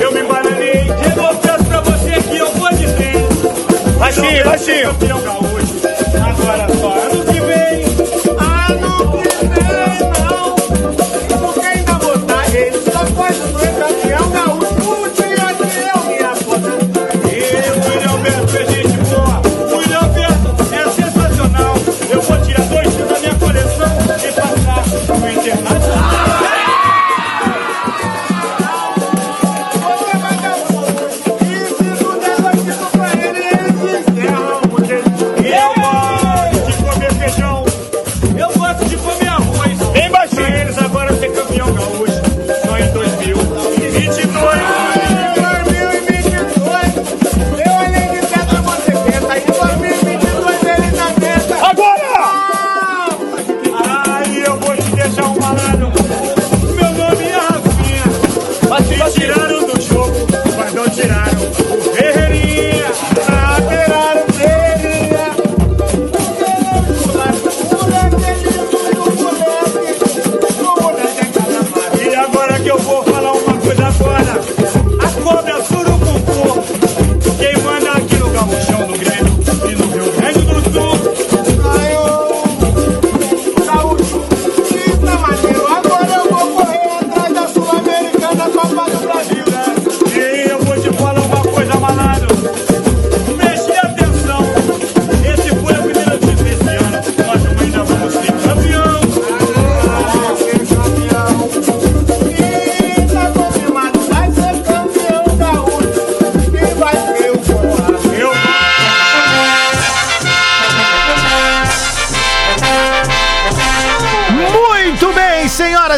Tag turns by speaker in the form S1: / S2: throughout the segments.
S1: eu me embananei. Chegou o peço pra você que eu vou dizer.
S2: Baixinho, baixinho.
S1: Campeão gaúcho.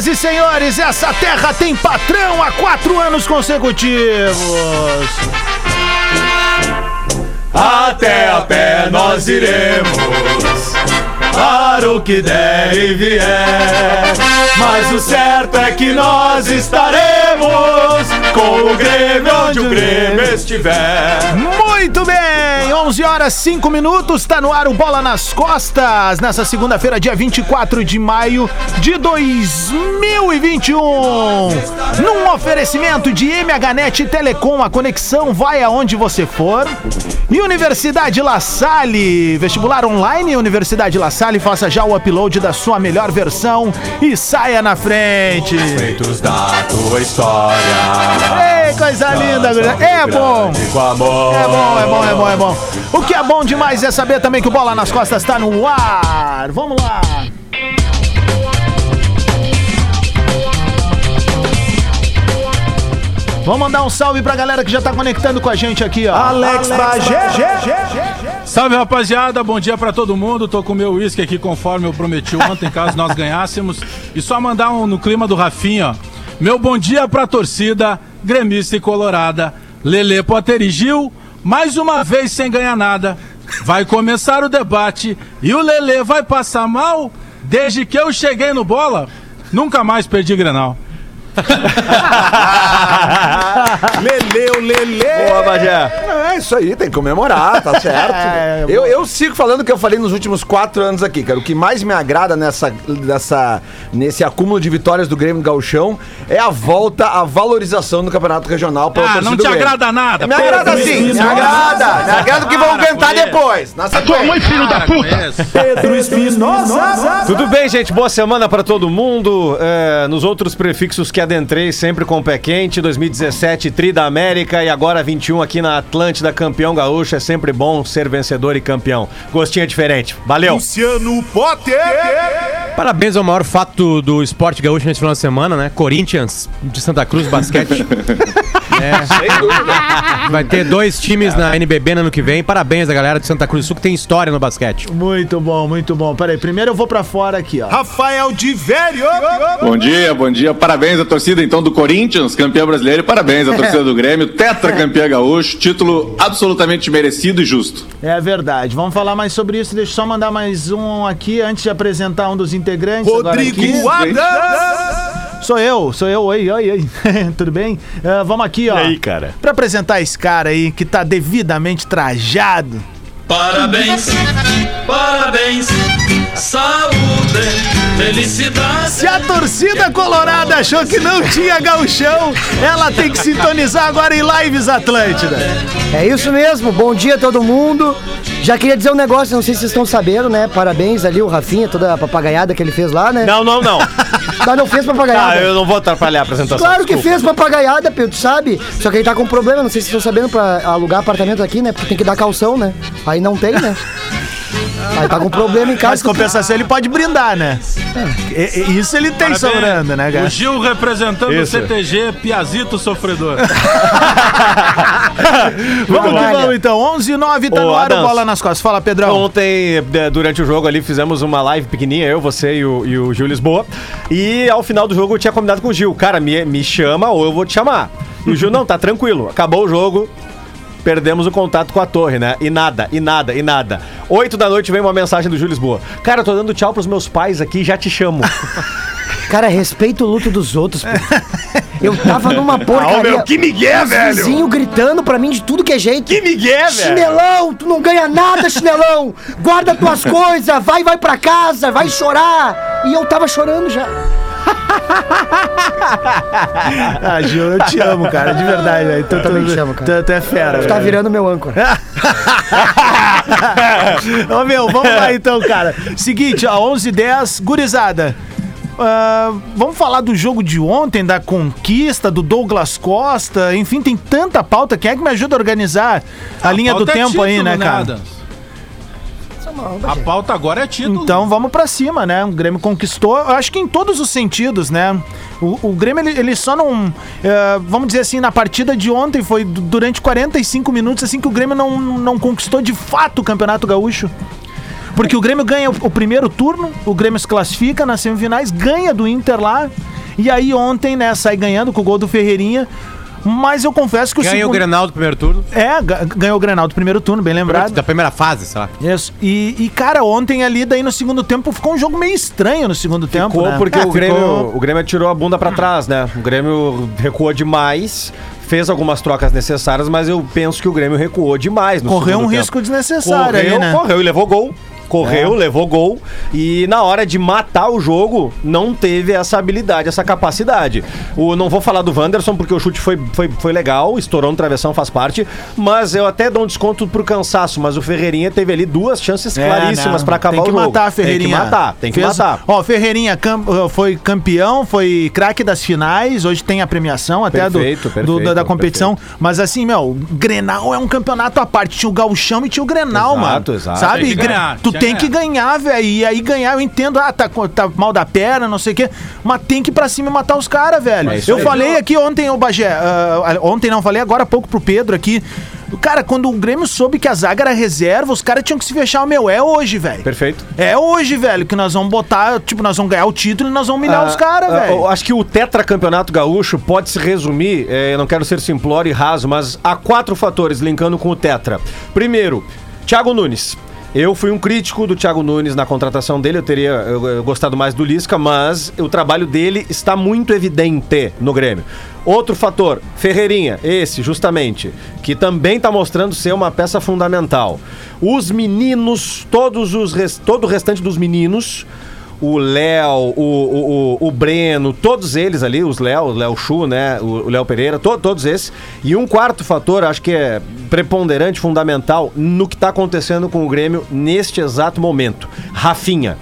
S1: E
S3: senhores, essa terra tem patrão há quatro anos consecutivos.
S4: Até a pé nós iremos, para o que der e vier. Mas o certo é que nós estaremos com o Grêmio onde o Grêmio estiver.
S3: Muito bem, 11 horas 5 minutos, tá no ar o Bola nas Costas, nessa segunda-feira, dia 24 de maio de 2021. Num oferecimento de MHNet Telecom, a conexão vai aonde você for. E Universidade La Salle, vestibular online, Universidade La Salle, faça já o upload da sua melhor versão e saia na frente.
S4: Feitos da tua história.
S3: Ei, coisa linda. É bom.
S4: Com amor.
S3: É bom, é bom, é bom, é bom. O que é bom demais é saber também que o Bola nas Costas tá no ar. Vamos lá. Vamos mandar um salve pra galera que já tá conectando com a gente aqui, ó.
S2: Alex Bagé.
S5: Salve rapaziada, bom dia pra todo mundo. Tô com meu uísque aqui conforme eu prometi ontem, caso nós ganhássemos. E só mandar um no clima do Rafinha. Meu bom dia pra torcida, gremista e colorada. Lele Potter e Gil, mais uma vez sem ganhar nada. Vai começar o debate e o Lele vai passar mal desde que eu cheguei no bola. Nunca mais perdi Grenal.
S2: Leleu, Lele.
S6: Boa, Bagé. É isso aí, tem que comemorar, tá certo.
S3: É,
S6: eu, eu sigo falando o que eu falei nos últimos quatro anos aqui, cara. O que mais me agrada nessa, nessa, nesse acúmulo de vitórias do Grêmio Gauchão é a volta, a valorização do Campeonato Regional pela
S5: Ah, não te
S6: Grêmio.
S5: agrada nada.
S6: Me agrada sim, me agrada. Me agrada o que vão cantar depois. Na sequência.
S5: filho da puta!
S2: Pedro Espinosa.
S7: Tudo bem, gente? Boa semana pra todo mundo. É, nos outros prefixos que adentrei, sempre com o pé quente. 2017, Tri da América e agora 21 aqui na Atlântida, campeão gaúcho. É sempre bom ser vencedor e campeão. Gostinho é diferente. Valeu!
S2: Luciano Potter.
S8: Parabéns ao maior fato do esporte gaúcho nesse final de semana, né? Corinthians de Santa Cruz Basquete. É. Vai ter dois times na NBB no ano que vem. Parabéns a galera de Santa Cruz do Sul que tem história no basquete.
S3: Muito bom, muito bom. Peraí, primeiro eu vou pra fora aqui, ó.
S2: Rafael de Velho.
S9: Bom dia, bom dia. Parabéns à torcida então do Corinthians, campeão brasileiro, e parabéns à torcida do Grêmio, tetracampeã gaúcho, título absolutamente merecido e justo.
S3: É verdade. Vamos falar mais sobre isso. Deixa eu só mandar mais um aqui antes de apresentar um dos integrantes.
S2: Rodrigo Adams.
S3: Sou eu, sou eu. Oi, oi, oi. Tudo bem? Ah, vamos aqui, ó.
S7: E aí, cara?
S3: Pra apresentar esse cara aí que tá devidamente trajado.
S1: Parabéns, parabéns, saúde
S3: Se a torcida colorada achou que não tinha gauchão, ela tem que sintonizar agora em Lives Atlântida.
S10: É isso mesmo, bom dia a todo mundo. Já queria dizer um negócio, não sei se vocês estão sabendo, né? Parabéns ali, o Rafinha, toda a papagaiada que ele fez lá, né?
S7: Não, não, não.
S10: Mas não fez papagaiada.
S7: Ah, eu não vou atrapalhar a apresentação.
S10: Claro que
S7: desculpa.
S10: fez papagaiada, Pedro, sabe? Só que ele tá com problema, não sei se vocês estão sabendo, pra alugar apartamento aqui, né? Porque tem que dar calção, né? Aí não tem, né? Aí tá com problema em casa.
S3: Mas compensação ele pode brindar, né? E- e- Isso ele tem
S5: Parabéns.
S3: sobrando, né,
S5: O
S3: cara?
S5: Gil representando
S7: Isso.
S5: o CTG, Piazito Sofredor.
S3: Vamos que vamos então. 11 e 9 tá
S7: Ô,
S3: no ar o
S7: Adams.
S3: bola nas costas. Fala, Pedrão.
S7: Ontem, de- durante o jogo ali, fizemos uma live pequenininha, eu, você e o, e o Gil Lisboa. E ao final do jogo eu tinha combinado com o Gil, cara, me, me chama ou eu vou te chamar. E o Gil, não, tá tranquilo. Acabou o jogo, perdemos o contato com a torre, né? E nada, e nada, e nada. Oito da noite vem uma mensagem do Gil Lisboa. Cara, eu tô dando tchau pros meus pais aqui, já te chamo.
S10: Cara, respeita o luto dos outros, pô. Eu tava numa porcaria.
S7: Ah, meu, que migué,
S10: Os
S7: velho!
S10: vizinho gritando pra mim de tudo que é jeito.
S7: Que migué, velho!
S10: Chinelão, tu não ganha nada, chinelão! Guarda tuas coisas, vai, vai pra casa, vai chorar! E eu tava chorando já.
S3: Ah, Gil, eu te amo, cara, de verdade, velho. Tu,
S10: também
S3: tu-
S10: te amo, cara.
S3: Tu, tu é fera,
S10: Tu tá virando meu âncora.
S3: Ô, meu, vamos lá então, cara. Seguinte, ó, 11 h 10 gurizada. ah, vamos falar do jogo de ontem, da conquista, do Douglas Costa, enfim, tem tanta pauta. Quem é que me ajuda a organizar a, linha do
S5: é
S3: tempo aí,
S5: título,
S3: né, cara?
S5: A pauta agora é título.
S3: Então vamos pra cima, né? O Grêmio conquistou, eu acho que em todos os sentidos, né? O, o Grêmio, ele, ele só não. eh, vamos dizer assim, na partida de ontem foi du- durante 45 minutos assim que o Grêmio não, não conquistou de fato o Campeonato Gaúcho. Porque o Grêmio ganha o, o primeiro turno, o Grêmio se classifica nas semifinais, ganha do Inter lá. E aí ontem, né, sai ganhando com o gol do Ferreirinha. Mas eu confesso que o
S8: Ganha o
S3: segundo-
S8: Grenal do primeiro turno.
S3: É, ga- ganhou o Grenal do primeiro turno, bem lembrado.
S8: Da primeira fase, sei lá.
S3: Isso. E, e, cara, ontem ali, daí no segundo tempo, ficou um jogo meio estranho no segundo tempo,
S7: Ficou
S3: né?
S7: porque
S3: É,
S7: o, Grêmio,
S3: ficou-
S7: o Grêmio tirou a bunda pra trás, né? O Grêmio recuou demais, fez algumas trocas necessárias, mas eu penso que o Grêmio recuou demais no
S3: Correu um
S7: tempo.
S3: risco desnecessário
S7: correu,
S3: ali, né?
S7: Correu e levou gol. Correu, levou gol. E na hora de matar o jogo, não teve essa habilidade, essa capacidade. O, não vou falar do Wanderson, porque o chute foi, foi, foi legal, estourou no travessão, faz parte. Mas eu até dou um desconto pro cansaço. Mas o Ferreirinha teve ali duas chances
S3: É,
S7: claríssimas pra acabar
S3: tem que
S7: o jogo.
S3: matar a Ferreirinha.
S7: Tem que matar, tem que
S3: Fez-
S7: matar.
S3: Ó, Ferreirinha cam- foi campeão, foi craque das finais, hoje tem a premiação até do-
S7: Perfeito,
S3: do,
S7: perfeito,
S3: da, da competição. Mas assim, meu, o Grenal é um campeonato à parte. Tinha o Gauchão e tinha o Grenal,
S7: Exato,
S3: mano.
S7: exato.
S3: Sabe?
S5: Tem que
S3: Gre-
S5: ganhar,
S3: tu tem
S5: que
S3: que ganhar, velho. E aí ganhar, eu entendo, ah, tá, tá mal da perna, não sei o quê. Mas tem que ir pra cima e matar os caras, velho.
S7: É
S3: eu falei aqui ontem, o Bagé, ah, ontem não, falei agora há pouco pro Pedro aqui. Cara, quando o Grêmio soube que a zaga era reserva, os caras tinham que se fechar. Meu, é hoje, velho.
S7: Perfeito.
S3: É hoje, velho, que nós vamos botar, tipo, nós vamos ganhar o título e nós vamos humilhar
S7: Ah,
S3: os caras,
S7: ah,
S3: velho.
S7: Eu acho que o tetracampeonato gaúcho pode se resumir, eu não quero ser simplório e raso, mas há quatro fatores linkando com o tetra. Primeiro, Thiago Nunes. Eu fui um crítico do Thiago Nunes na contratação dele, eu teria gostado mais do Lisca, mas o trabalho dele está muito evidente no Grêmio. Outro fator, Ferreirinha, esse justamente, que também está mostrando ser uma peça fundamental. Os meninos, todos os todo o restante dos meninos, o Léo, o, o, o, Breno, todos eles ali, os Léo, o Léo Chu, né? O o Léo Pereira, to- todos esses. E um quarto fator, acho que é preponderante, fundamental, no que está acontecendo com o Grêmio neste exato momento. Rafinha.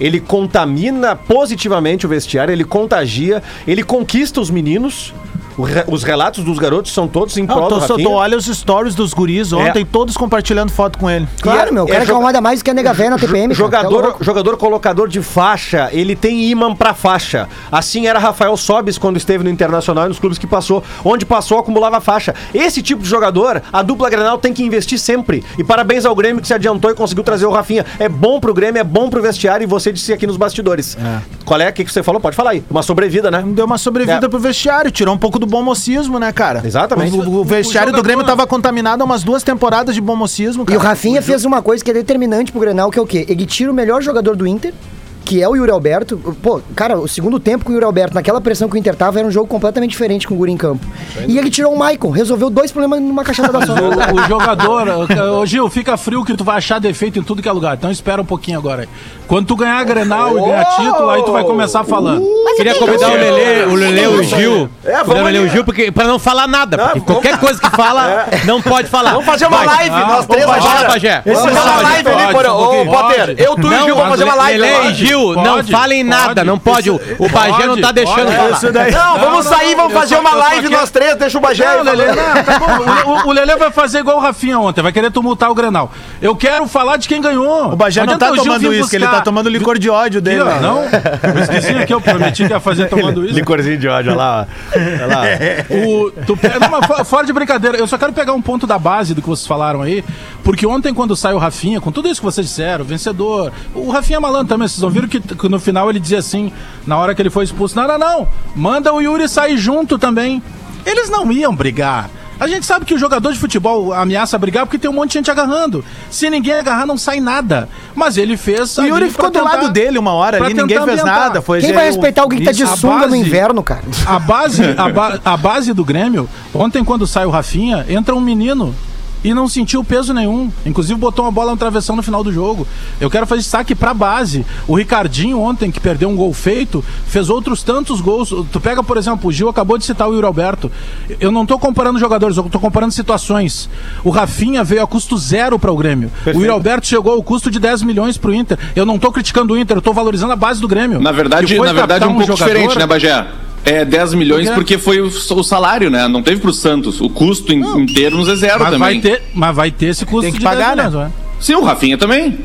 S7: Ele contamina positivamente o vestiário, ele contagia, ele conquista os meninos. Re- Os relatos dos garotos são todos em prol
S3: tô,
S7: do Rafinha.
S3: tô- olha os stories dos guris ontem,
S7: É.
S3: todos compartilhando foto com ele.
S10: Claro, meu, o
S7: é
S10: cara
S7: joga-
S10: incomoda mais que a nega velha na TPM. cara, tá
S7: Jogador, jogador colocador de faixa, ele tem imã pra faixa. Assim era Rafael Sobis quando esteve no Internacional e nos clubes que passou. Onde passou, acumulava faixa. Esse tipo de jogador, a dupla Grenal tem que investir sempre. E parabéns ao Grêmio que se adiantou e conseguiu trazer o Rafinha. É bom pro Grêmio, é bom pro vestiário e você disse aqui nos bastidores. Qual é? O que, que você falou? Pode falar aí. Uma sobrevida, né?
S3: Deu uma sobrevida
S7: É.
S3: pro vestiário, tirou um pouco do bom mocismo, né, cara?
S7: Exatamente.
S3: O, o- o vestiário do Grêmio tava contaminado há umas duas temporadas de bom mocismo,
S10: E
S3: cara.
S10: o Rafinha fez uma coisa que é determinante pro Grenal, que é o quê? Ele tira o melhor jogador do Inter que é o Yuri Alberto. Pô, cara, o segundo tempo com o Yuri Alberto, naquela pressão que o Inter tava, era um jogo completamente diferente com o Guri em campo. E ele tirou o Maicon, resolveu dois problemas numa caixada da só.
S5: O, o jogador, ô Gil, fica frio que tu vai achar defeito em tudo que é lugar. Então espera um pouquinho agora. aí. Quando tu ganhar a Grenal e ganhar título, aí tu vai começar falando.
S8: Queria convidar o Lelê, o Lelê, o Gil.
S6: É, vamos
S8: o Lelê,
S6: ali.
S8: o Gil, porque, pra não falar nada. Porque
S6: vamos-
S8: qualquer coisa que fala, não pode falar.
S6: Vamos fazer uma
S8: Vai.
S6: live, nós três agora. Vamos fazer uma live. Ô. Potter, eu, tu e o Gil vamos fazer uma live. Agora.
S8: e Gil, não
S5: Pode,
S8: falem nada,
S5: pode.
S8: não pode. O, o Bagé não tá deixando falar.
S3: Isso daí.
S6: Não, vamos sair, vamos fazer
S5: só-
S6: uma live nós três, deixa o Bagé aí
S5: Não, Lelê, não, tá bom. O, o- Lelê vai fazer igual o Rafinha ontem, vai querer tumultar o Grenal. Eu quero falar de quem ganhou.
S3: O Bagé não tá tomando isso, ele
S5: buscar.
S3: tá tomando licor de ódio
S5: Aqui,
S3: dele.
S5: ó, não? Eu esqueci aqui, eu prometi que ia fazer tomando isso.
S7: Licorzinho de ódio, olha lá. ó. Olha lá.
S5: O, tu não, fora de brincadeira, eu só quero pegar um ponto da base do que vocês falaram aí, porque ontem, quando sai o Rafinha, com tudo isso que vocês disseram, vencedor, o Rafinha é malandro também, vocês não viram que, que no final ele dizia assim, na hora que ele foi expulso: não, não, não, manda o Yuri sair junto também. Eles não iam brigar. A gente sabe que o jogador de futebol ameaça brigar porque tem um monte de gente agarrando. Se ninguém agarrar, não sai nada. Mas ele fez.
S3: O Yuri ficou do lado dele uma hora ali, ninguém fez
S5: ambientar.
S3: nada. Foi
S10: Quem vai
S3: o-
S10: respeitar alguém que tá de sunga no
S5: base-
S10: inverno, cara?
S5: A base, a, ba- a base do Grêmio, ontem quando sai o Rafinha, entra um menino e não sentiu peso nenhum. Inclusive botou uma bola no travessão no final do jogo. Eu quero fazer destaque pra base. O Ricardinho ontem, que perdeu um gol feito, fez outros tantos gols. Tu pega, por exemplo, o Gil acabou de citar o Yuri Alberto. Eu não tô comparando jogadores, eu tô comparando situações. O Rafinha veio a custo zero para o Grêmio. O Yuri Alberto chegou ao custo de 10 milhões pro Inter. Eu não tô criticando o Inter, eu tô valorizando a base do Grêmio.
S9: Na verdade, na verdade
S5: captar
S9: um pouco
S5: jogador-
S9: diferente, né, Bagé? É 10 milhões porque foi o, o salário, né? Não teve pro Santos. O custo in- inteiro nos é zero
S5: Mas
S9: também.
S5: vai, ter, mas vai ter esse custo
S3: Tem que
S5: de
S3: pagar,
S5: 10 milhões,
S3: né?
S5: não?
S9: Sim, o Rafinha também.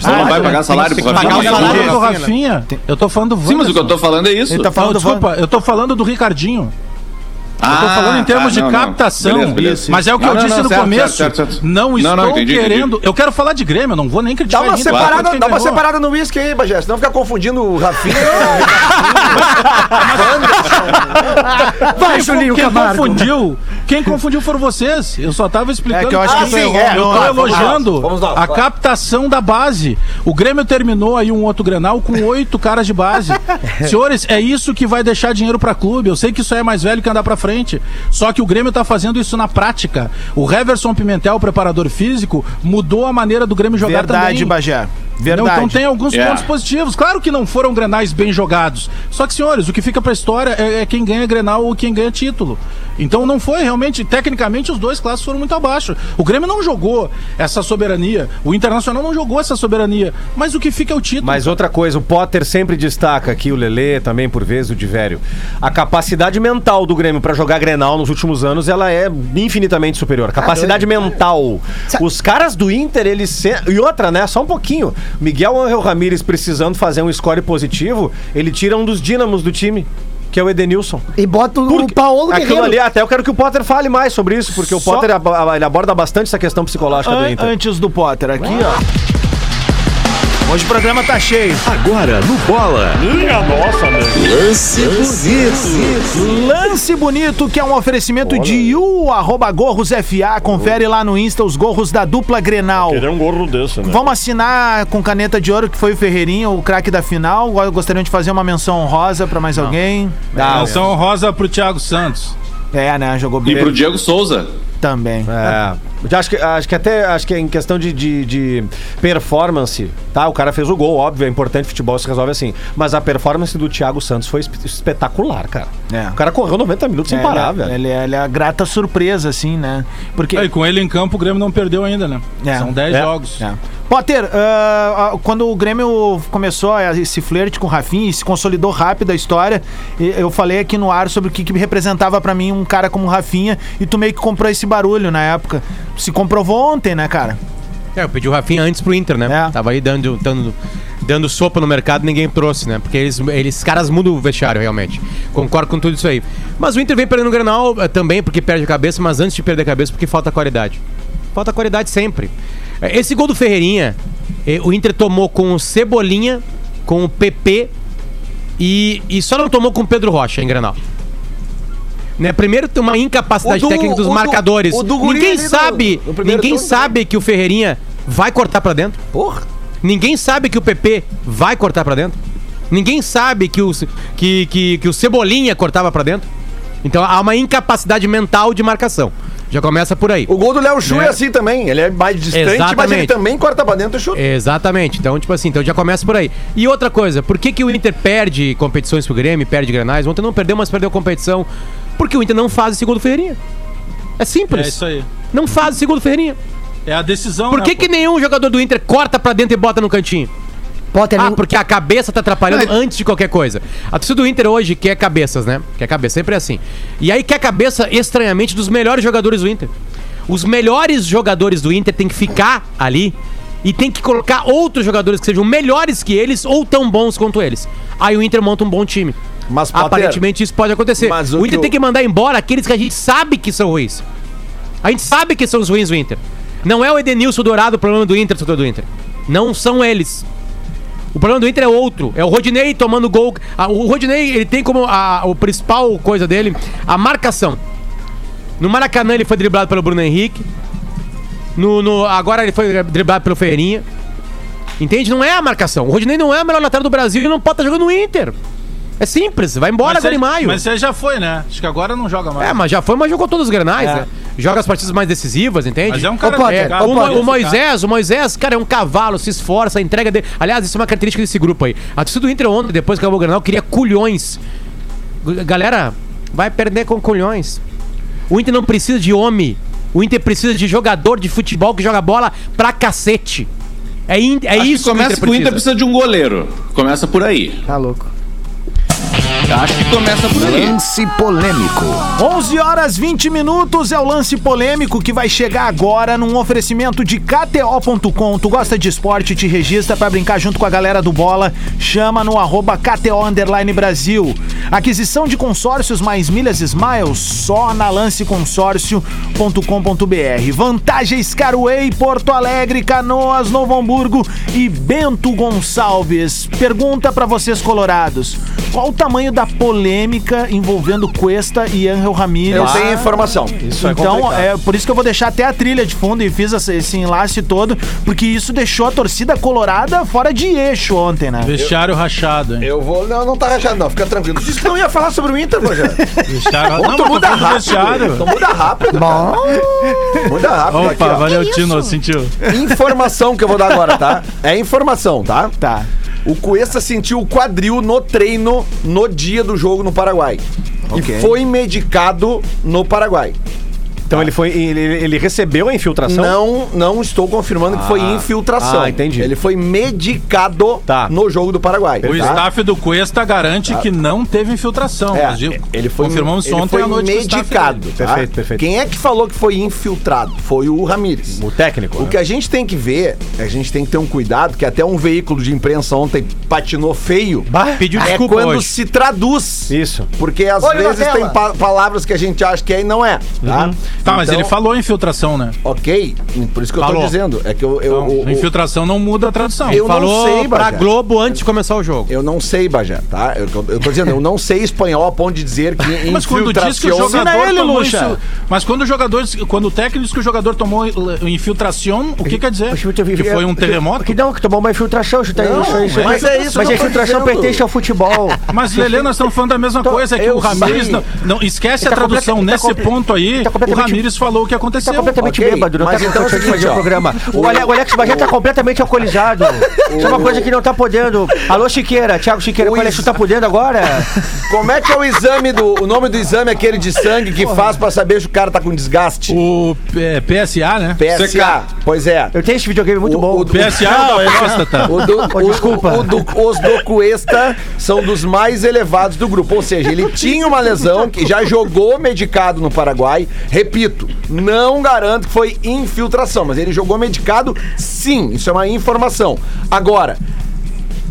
S9: Você
S3: Ah,
S9: não vai pagar salário pro
S8: pagar
S9: Rafinha?
S8: o salário
S5: Eu tô
S8: do
S5: falando do Rafinha. Eu tô falando do
S9: Sim, mas o que eu tô falando é isso.
S3: Ele tá
S5: Não,
S3: falando do
S5: desculpa, eu tô falando do Ricardinho. Eu tô
S9: Ah,
S5: falando em termos
S9: tá, não,
S5: de
S9: não.
S5: captação.
S9: Beleza, beleza.
S5: Mas é o que
S9: Não,
S5: eu
S9: não,
S5: disse
S9: não,
S5: no
S9: certo,
S5: começo.
S9: certo, certo, certo.
S5: Não estou
S9: não, entendi,
S5: querendo. Eu quero falar de Grêmio, eu não vou nem
S6: Dá
S5: criticar
S6: uma
S5: ainda.
S6: separada, dá uma separada no uísque aí, Bagé, senão fica confundindo o Rafinha.
S10: Vai,
S5: Quem,
S10: Julinho
S5: quem
S10: Camargo.
S5: confundiu? Quem confundiu foram vocês. Eu só tava explicando.
S3: É que eu acho
S6: Ah,
S3: que
S6: sim, é.
S5: Eu tô
S6: lá, vamos lá,
S5: elogiando
S6: vamos lá,
S5: a captação da base. O Grêmio terminou aí um outro Grenal com oito caras de base. Senhores, é isso que vai deixar dinheiro pra clube. Eu sei que isso aí é mais velho que andar pra frente. Só que o Grêmio tá fazendo isso na prática. O Reverson Pimentel, preparador físico, mudou a maneira do Grêmio jogar
S3: Verdade,
S5: também.
S3: Bagé.
S5: Não,
S3: Verdade.
S5: então tem alguns
S9: Yeah.
S5: pontos positivos. Claro que não foram grenais bem jogados. Só que, senhores, o que fica pra história é, é quem ganha grenal ou quem ganha título. Então não foi realmente, tecnicamente, os dois classes foram muito abaixo. O Grêmio não jogou essa soberania. O Internacional não jogou essa soberania. Mas o que fica é o título.
S7: Mas outra coisa, o Potter sempre destaca aqui, o Lelê também por vezes, o Divério. A capacidade mental do Grêmio pra jogar Grenal nos últimos anos, ela é infinitamente superior. Capacidade mental. Os caras do Inter, eles... se- E outra, né? Só um pouquinho. Miguel Angel Ramírez precisando fazer um score positivo, ele tira um dos dínamos do time, que é o Edenilson.
S10: E bota o
S7: Porque
S10: Paulo
S7: Aquilo
S10: Guerreiro.
S7: ali, até eu quero que o Potter fale mais sobre isso, porque o
S3: Só-
S7: Potter ab- ele aborda bastante essa questão psicológica do
S3: An-
S7: Inter.
S3: antes do Potter, aqui, ó. Hoje o programa tá cheio.
S2: Agora no Bola. Lance bonito.
S3: Lance bonito, que é um oferecimento de Yu, arroba Gorros FA. Confere lá no Insta os gorros da dupla Grenal.
S11: um gorro desse, né?
S3: Vamos assinar com caneta de ouro, que foi o Ferreirinho, o craque da final. Gostariam de fazer uma menção honrosa pra mais alguém?
S5: Dá, menção honrosa pro Thiago Santos.
S3: É, né? Jogou
S9: E
S3: bem
S9: pro Diego Souza.
S3: também.
S7: É. Acho que, acho que até acho que em questão de, de, de performance, tá? O cara fez o gol, óbvio, é importante, futebol se resolve assim. Mas a performance do Thiago Santos foi esp- espetacular, cara.
S3: É.
S7: O cara correu 90 minutos sem
S3: É,
S7: parar,
S3: ele,
S7: velho.
S3: Ele, ele é a grata surpresa, assim, né? Porque.
S5: E com ele em campo, o Grêmio não perdeu ainda, né?
S3: É.
S5: São 10
S7: É.
S5: jogos.
S3: É. Potter, ah, quando o Grêmio começou esse flerte com o Rafinha e se consolidou rápido a história, eu falei aqui no ar sobre o que, que representava pra mim um cara como o Rafinha e tu meio que comprou esse barulho na época. Se comprovou ontem, né, cara?
S8: É, eu pedi o Rafinha antes pro Inter, né?
S3: É.
S8: Tava aí dando, dando, dando sopa no mercado, ninguém trouxe, né? Porque eles, eles caras mudam o vestiário, realmente. Concordo com tudo isso aí. Mas o Inter vem perdendo o Grenal eh, também porque perde a cabeça, mas antes de perder a cabeça porque falta qualidade. Falta qualidade sempre. Eh, Esse gol do Ferreirinha, eh, o Inter tomou com o Cebolinha, com o PP e, e só não tomou com o Pedro Rocha em Grenal. Né? Primeiro tem uma incapacidade
S6: do-
S8: técnica dos marcadores.
S6: do
S8: ninguém
S6: no-
S8: sabe,
S6: no
S8: ninguém
S6: turno,
S8: sabe que o Ferreirinha vai cortar pra dentro.
S6: Porra.
S8: Ninguém sabe que o PP vai cortar pra dentro. Ninguém sabe que o, que, que, que o Cebolinha cortava pra dentro. Então há uma incapacidade mental de marcação. Já começa por aí.
S6: O gol do Léo Chu
S8: Né?
S6: é assim também. Ele é mais distante, mas ele
S8: Exatamente.
S6: também corta pra dentro e chuta.
S8: Exatamente. Então, tipo assim, então já começa por aí. E outra coisa, por que, que o Inter perde competições pro Grêmio, perde granais? Ontem não perdeu, mas perdeu competição. Porque o Inter não faz o segundo Ferreirinha. É simples.
S5: É isso aí.
S8: Não faz o segundo Ferreirinha.
S5: É a decisão.
S8: Por
S5: né,
S8: que,
S5: pô?
S8: que nenhum jogador do Inter corta pra dentro e bota no cantinho?
S10: Potter,
S8: Ah, porque a cabeça tá atrapalhando antes de qualquer coisa. A torcida do Inter hoje quer cabeças, né? Quer cabeça, sempre é assim. E aí quer cabeça, estranhamente, dos melhores jogadores do Inter. Os melhores jogadores do Inter tem que ficar ali e tem que colocar outros jogadores que sejam melhores que eles ou tão bons quanto eles. Aí o Inter monta um bom time.
S6: Mas, Potter,
S8: Aparentemente isso pode acontecer.
S6: mas
S8: o,
S6: o
S8: Inter
S6: que
S8: tem que mandar embora aqueles que a gente sabe que são ruins. A gente sabe que são os ruins do Inter. Não é o Edenilson Dourado o problema do Inter, do Inter. Não são eles. O problema do Inter é outro. É o Rodinei tomando gol. Ah, o Rodinei, ele tem como a, o principal coisa dele a marcação. No Maracanã ele foi driblado pelo Bruno Henrique. No, no- agora ele foi driblado pelo Ferreirinha. Entende? Não é a marcação. O Rodinei não é o melhor lateral do Brasil e não pode estar jogando no Inter. É simples, vai embora
S5: Mas
S8: agora em maio.
S5: Mas você já foi, né? Acho que agora não joga mais.
S8: É, mas já foi, mas jogou todos os granais,
S5: É.
S8: né? Joga as partidas mais decisivas, entende?
S5: Mas é um cara
S10: Potter,
S5: legal,
S8: O, o Moisés, o Moisés, cara, é um cavalo, se esforça, entrega dele. Aliás, isso é uma característica desse grupo aí. A torcida do Inter ontem, depois que acabou o Granal, queria culhões. Galera, vai perder com culhões. O Inter não precisa de homem. O Inter precisa de jogador de futebol que joga bola pra cacete. É, in- é
S9: Acho
S8: isso
S9: que começa que o Inter precisa de um goleiro. Começa por aí.
S10: Tá louco.
S9: Acho que começa por aí.
S2: Lance polêmico.
S3: 11 horas 20 minutos é o lance polêmico que vai chegar agora num oferecimento de KTO.com. Tu gosta de esporte, te registra pra brincar junto com a galera do Bola. Chama no arroba KTO Underline Brasil. Aquisição de consórcios mais milhas Smiles só na lanceconsórcio.com.br. Vantagens Carway, Porto Alegre, Canoas, Novo Hamburgo e Bento Gonçalves. Pergunta pra vocês colorados. Qual o tamanho da polêmica envolvendo Cuesta e Angel Ramírez?
S6: Eu tenho informação.
S7: Isso é
S3: então,
S7: complicado.
S3: é por isso que eu vou deixar até a trilha de fundo e fiz esse, esse enlace todo, porque isso deixou a torcida colorada fora de eixo ontem, né?
S5: Vestiário rachado, hein?
S6: Eu vou. Não, não tá rachado, não. Fica tranquilo. Tu disse que não ia falar sobre o Inter, Rogério.
S5: Vestiário
S6: Ou
S5: Não,
S6: tu
S5: mas
S6: muda rápido.
S5: vestiário.
S6: Tu muda rápido.
S10: Bom,
S6: Muda rápido aqui,
S5: Opa,
S6: ó.
S5: valeu, Tino, sentiu.
S6: Informação que eu vou dar agora, tá? É informação, tá?
S3: Tá.
S6: O Cuesta sentiu o quadril no treino no dia do jogo no Paraguai.
S3: Ok.
S6: E foi medicado no Paraguai.
S7: Então ele foi. Ele, ele recebeu a infiltração?
S6: Não, não estou confirmando que foi infiltração.
S7: Ah, entendi.
S6: Ele foi medicado
S7: Tá.
S6: no jogo do Paraguai.
S5: O
S6: tá?
S5: staff do Cuesta garante que não teve infiltração.
S6: É,
S5: Nós
S6: ele foi,
S5: Confirmamos
S6: ele
S5: ontem
S6: foi
S5: à noite com o staff
S6: medicado.
S5: dele.
S6: tá?
S7: Perfeito, perfeito.
S6: Quem é que falou que foi infiltrado? Foi o Ramires.
S7: O técnico.
S6: O
S7: né?
S6: que a gente tem que ver, a gente tem que ter um cuidado, que até um veículo de imprensa ontem patinou feio.
S7: Bah,
S8: Pediu
S6: é
S8: desculpa
S6: quando
S8: hoje.
S6: se traduz.
S7: Isso.
S6: Porque às
S10: na
S6: vezes
S10: tela.
S6: tem pa- palavras que a gente acha que é e não é. Tá,
S5: Tá, mas
S6: Então,
S5: ele falou infiltração, né?
S6: Ok, por isso que eu
S8: Falou.
S6: tô dizendo. É que eu. eu,
S5: Então,
S6: o- o-
S5: infiltração não muda a tradução.
S6: Eu não
S8: Falou
S6: sei,
S8: pra. Globo antes de começar o jogo.
S6: eu não sei, Bajé, tá? Eu, eu tô dizendo, eu não sei espanhol a ponto de dizer que
S5: Mas quando diz que o
S6: infiltração-
S5: jogador
S3: ele,
S5: tomou infi- Mas quando o jogador, quando o técnico diz que o jogador tomou infiltração, o que quer dizer? Que foi um terremoto?
S10: Que não, que tomou uma infiltração. Isso,
S6: Não,
S10: isso, isso,
S6: mas é isso
S10: Mas a
S6: eu
S10: infiltração
S6: dizendo.
S10: pertence ao futebol.
S5: Mas, Lelê, nós estamos falando da mesma
S10: Então,
S5: coisa, é que
S6: eu
S5: o Ramires não, não- esquece a
S10: tá
S5: tradução. Nesse
S10: tá comple-
S5: ponto aí,
S10: tá
S5: o Ramires falou o que aconteceu.
S10: Tá completamente
S6: Ok,
S10: bêbado, não
S6: mas
S10: tá
S6: então é o
S10: condição de
S6: seguinte,
S10: fazer o programa. O, Ale, o Alex Bagé tá completamente alcoolizado. Isso é uma coisa que não tá podendo. Alô, Chiqueira, Thiago Chiqueira,
S6: O
S10: é
S6: Is-
S10: tu tá podendo agora?
S6: Como é que é o exame do. O nome do exame é aquele de sangue que faz pra saber se o cara tá com desgaste?
S5: O é, PSA, né?
S6: PSA. Pois é.
S10: Eu tenho esse videogame muito
S6: O-
S10: bom.
S6: o-
S5: PSA é da próstata.
S6: O do,
S10: Ô,
S6: o-
S10: desculpa.
S6: o do- os do Cuesta são dos mais elevados do grupo. Ou seja, ele tinha uma lesão que já jogou medicado no Paraguai. Repito, não garanto que foi infiltração, mas ele jogou medicado sim. Isso é uma informação. Agora.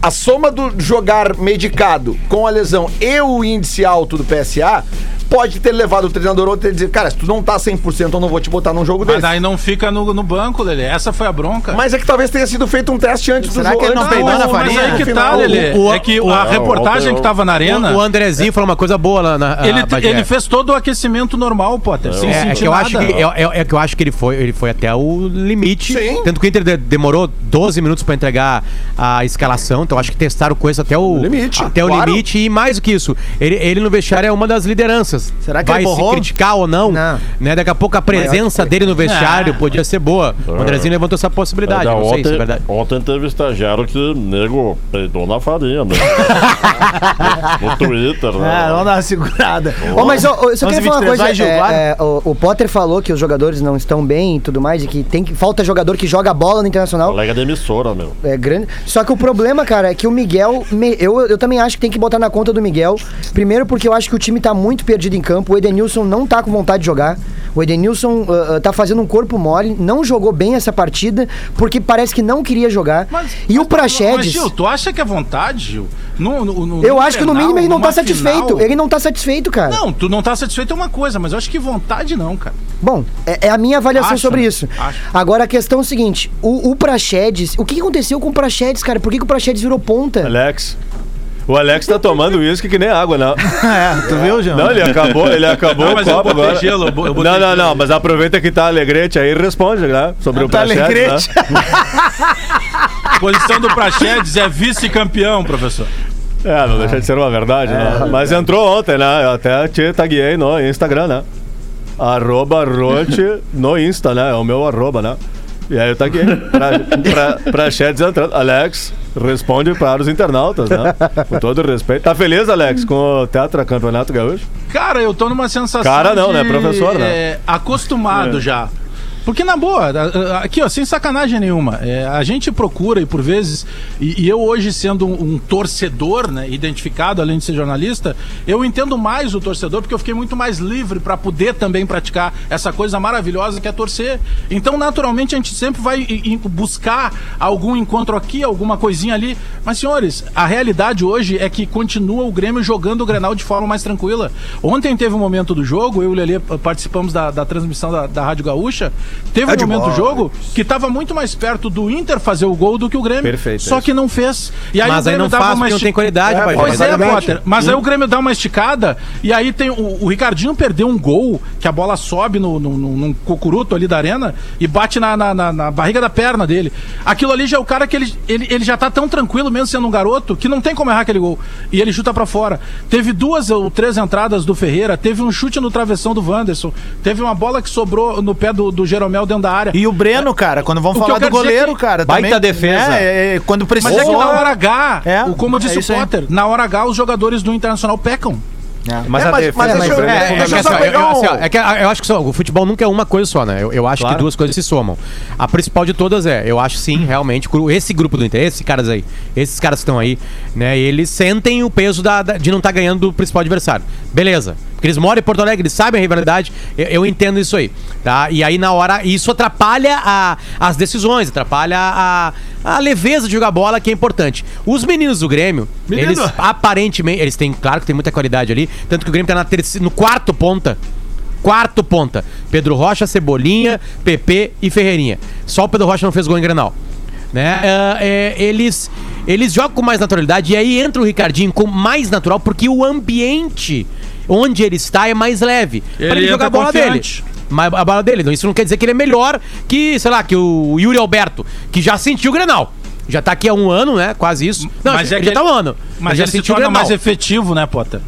S6: A soma do jogar medicado com a lesão e o índice alto do PSA pode ter levado o treinador outro e dizer, cara, se tu não tá 100%, eu não vou te botar num jogo
S5: Mas
S6: desse.
S5: daí não fica no, no banco, Lelê. Essa foi a bronca.
S6: Mas é que talvez tenha sido feito um teste antes
S3: Será
S6: do jogo.
S3: que ele não peidou na
S5: Não, mas
S3: farinha?
S5: aí que tá, Lelê.
S8: o-
S5: é que
S8: o-
S5: a
S8: o-
S5: reportagem que tava na arena,
S8: O, o Andrezinho falou uma coisa boa lá na.
S5: ele, ele fez todo o aquecimento normal, Potter, sem
S8: É, é que eu
S5: nada.
S8: acho que, é, é- é que eu acho que ele foi, ele foi até o limite.
S6: Sim.
S8: Tanto que o Inter de- demorou 12 minutos pra entregar a escalação. Então eu acho que testaram coisa até o
S6: Limite,
S8: Até o limite. E mais do que isso, ele, ele no vestiário é uma das lideranças.
S3: Será que
S8: Vai
S3: ele
S8: se
S3: borrou?
S8: criticar ou não?
S10: Não.
S8: Né? Daqui a pouco a presença dele no vestiário
S5: É.
S8: podia ser boa. O Andrezinho levantou essa possibilidade. Não sei se é
S11: ontem,
S8: verdade.
S11: ontem teve estagiário que nego peidou na farinha, né? no, Twitter, né?
S3: Ah, vamos dar uma segurada.
S10: Ô, mas ó, eu só queria
S3: 11,
S10: falar uma
S3: 23,
S10: coisa. é, é, o, o Potter falou que os jogadores não estão bem e tudo mais, e que tem que falta jogador que joga bola no Internacional.
S11: Colega de emissora, meu.
S10: É grande. Só que o problema, cara, é que o Miguel. me- eu, eu também acho que tem que botar na conta do Miguel. Primeiro, porque eu acho que o time tá muito perdido em campo. O Edenilson não tá com vontade de jogar. O Edenilson ah, ah, tá fazendo um corpo mole. Não jogou bem essa partida, porque parece que não queria jogar. e o
S5: Mas,
S10: Praxedes.
S5: Gil, tu acha que é vontade, Gil? No, no- no-
S10: Eu
S5: no
S10: acho que no mínimo ele não tá satisfeito.
S5: final-
S10: Ele não tá satisfeito, cara.
S5: Não, tu não tá satisfeito é uma coisa, mas eu acho que vontade não, cara.
S10: Bom, é, é a minha avaliação
S5: Acho,
S10: sobre isso.
S5: Acho.
S10: Agora a questão é o seguinte: o, o Praxedes. O que que aconteceu com o Praxedes, cara? Por que, que o Praxedes virou ponta?
S7: Alex. O Alex tá tomando uísque que nem água, não.
S3: É, tu viu, João?
S7: Não, ele acabou, ele acabou
S5: Não,
S7: o copo agora.
S5: gelo, eu botei
S7: não, não, não, mas aproveita que tá alegrete aí e responde, né? Sobre o
S3: Tá
S7: Praxedes,
S3: alegrete.
S7: né?
S5: Posição do Praxedes é vice-campeão, professor.
S7: É, não deixa de ser uma verdade, né? Mas entrou ontem, né? Eu até te taguei no Instagram, né? Arroba Rote no Insta, né? É o meu arroba, né? E aí eu taguei pra, pra, pra chats entrando. Alex, responde para os internautas, né? Com todo respeito. Tá feliz, Alex, com o Tetra Campeonato Gaúcho?
S5: Cara, eu tô numa sensação.
S7: Cara não,
S5: de,
S7: né? Professor, né?
S5: é, acostumado já. Porque, na boa, aqui, ó, sem sacanagem nenhuma, é, a gente procura e por vezes, e, e eu hoje sendo um, um torcedor, né, identificado, além de ser jornalista, eu entendo mais o torcedor porque eu fiquei muito mais livre para poder também praticar essa coisa maravilhosa que é torcer. Então, naturalmente, a gente sempre vai em- em buscar algum encontro aqui, alguma coisinha ali. Mas, senhores, a realidade hoje é que continua o Grêmio jogando o Grenal de forma mais tranquila. Ontem teve um momento do jogo, eu e o Lelê eh, participamos da, da transmissão da, da Rádio Gaúcha. Teve um momento do jogo que estava muito mais perto do Inter fazer o gol do que o Grêmio.
S7: Perfeito,
S5: Só que não fez. E aí
S8: Mas
S5: o
S8: aí
S5: Grêmio
S8: não
S5: dava
S8: faz
S5: uma
S8: porque não
S5: esti-
S8: tem qualidade,
S6: É,
S5: Pois é. Potter. Mas aí o Grêmio dá uma esticada e aí tem o, o Ricardinho perdeu um gol que a bola sobe no, no, no- num cocuruto ali da arena e bate na, na, na- na barriga da perna dele. Aquilo ali já é o cara que ele, ele, ele já tá tão tranquilo mesmo sendo um garoto que não tem como errar aquele gol. E ele chuta pra fora. Teve duas ou três entradas do Ferreira, teve um chute no travessão do Wanderson, teve uma bola que sobrou no pé do, do Jeromel dentro da área.
S3: E o Breno, cara, quando vão
S5: O
S3: falar
S5: eu
S3: do
S5: dizer
S3: goleiro,
S5: que-
S3: cara,
S7: Baita
S3: também,
S7: defesa.
S3: né, é, é, quando precisa.
S5: Mas é que na hora H,
S3: É,
S5: o, como
S3: é
S5: disse o
S3: aí.
S5: Potter, na hora H os jogadores do Internacional pecam.
S7: Mas
S6: É,
S7: a
S6: mas-
S7: defesa
S6: eu- é,
S7: é
S8: É, assim, ó,
S6: pegar
S8: eu, assim, ó, é que eu acho que só, o futebol nunca é uma coisa só, né? Eu, eu acho
S7: Claro.
S8: que duas coisas se somam. A principal de todas é, eu acho sim, realmente, esse grupo do Inter, esses caras aí, esses caras que estão aí, né? Eles sentem o peso da, da- de não estar ganhando do principal adversário. Beleza. Porque eles moram em Porto Alegre, eles sabem a rivalidade, eu, eu entendo isso aí, tá? E aí na hora, isso atrapalha a- as decisões, atrapalha a, a leveza de jogar bola, que é importante. Os meninos do Grêmio, eles aparentemente, eles têm, claro que tem muita qualidade ali, tanto que o Grêmio tá na terceira, no quarto ponta, Quarto ponta. Pedro Rocha, Cebolinha, PP e Ferreirinha. Só o Pedro Rocha não fez gol em Grenal. Né? É, é, eles, eles jogam com mais naturalidade e aí entra o Ricardinho com mais natural porque o ambiente onde ele está é mais leve.
S5: Ele
S8: Pra ele jogar a bola
S5: confiante.
S8: dele. Mas a bola dele. Então isso não quer dizer que ele é melhor que, sei lá, que o Yuri Alberto, que já sentiu o Grenal. Já tá aqui há um ano, né? Quase isso. Não,
S5: Mas
S8: ele
S5: é
S8: já tá um
S5: ele-
S8: ano.
S5: Mas
S8: já
S5: ele se
S8: sentiu o
S5: torna
S8: Grenal.
S5: mais efetivo, né, Potter?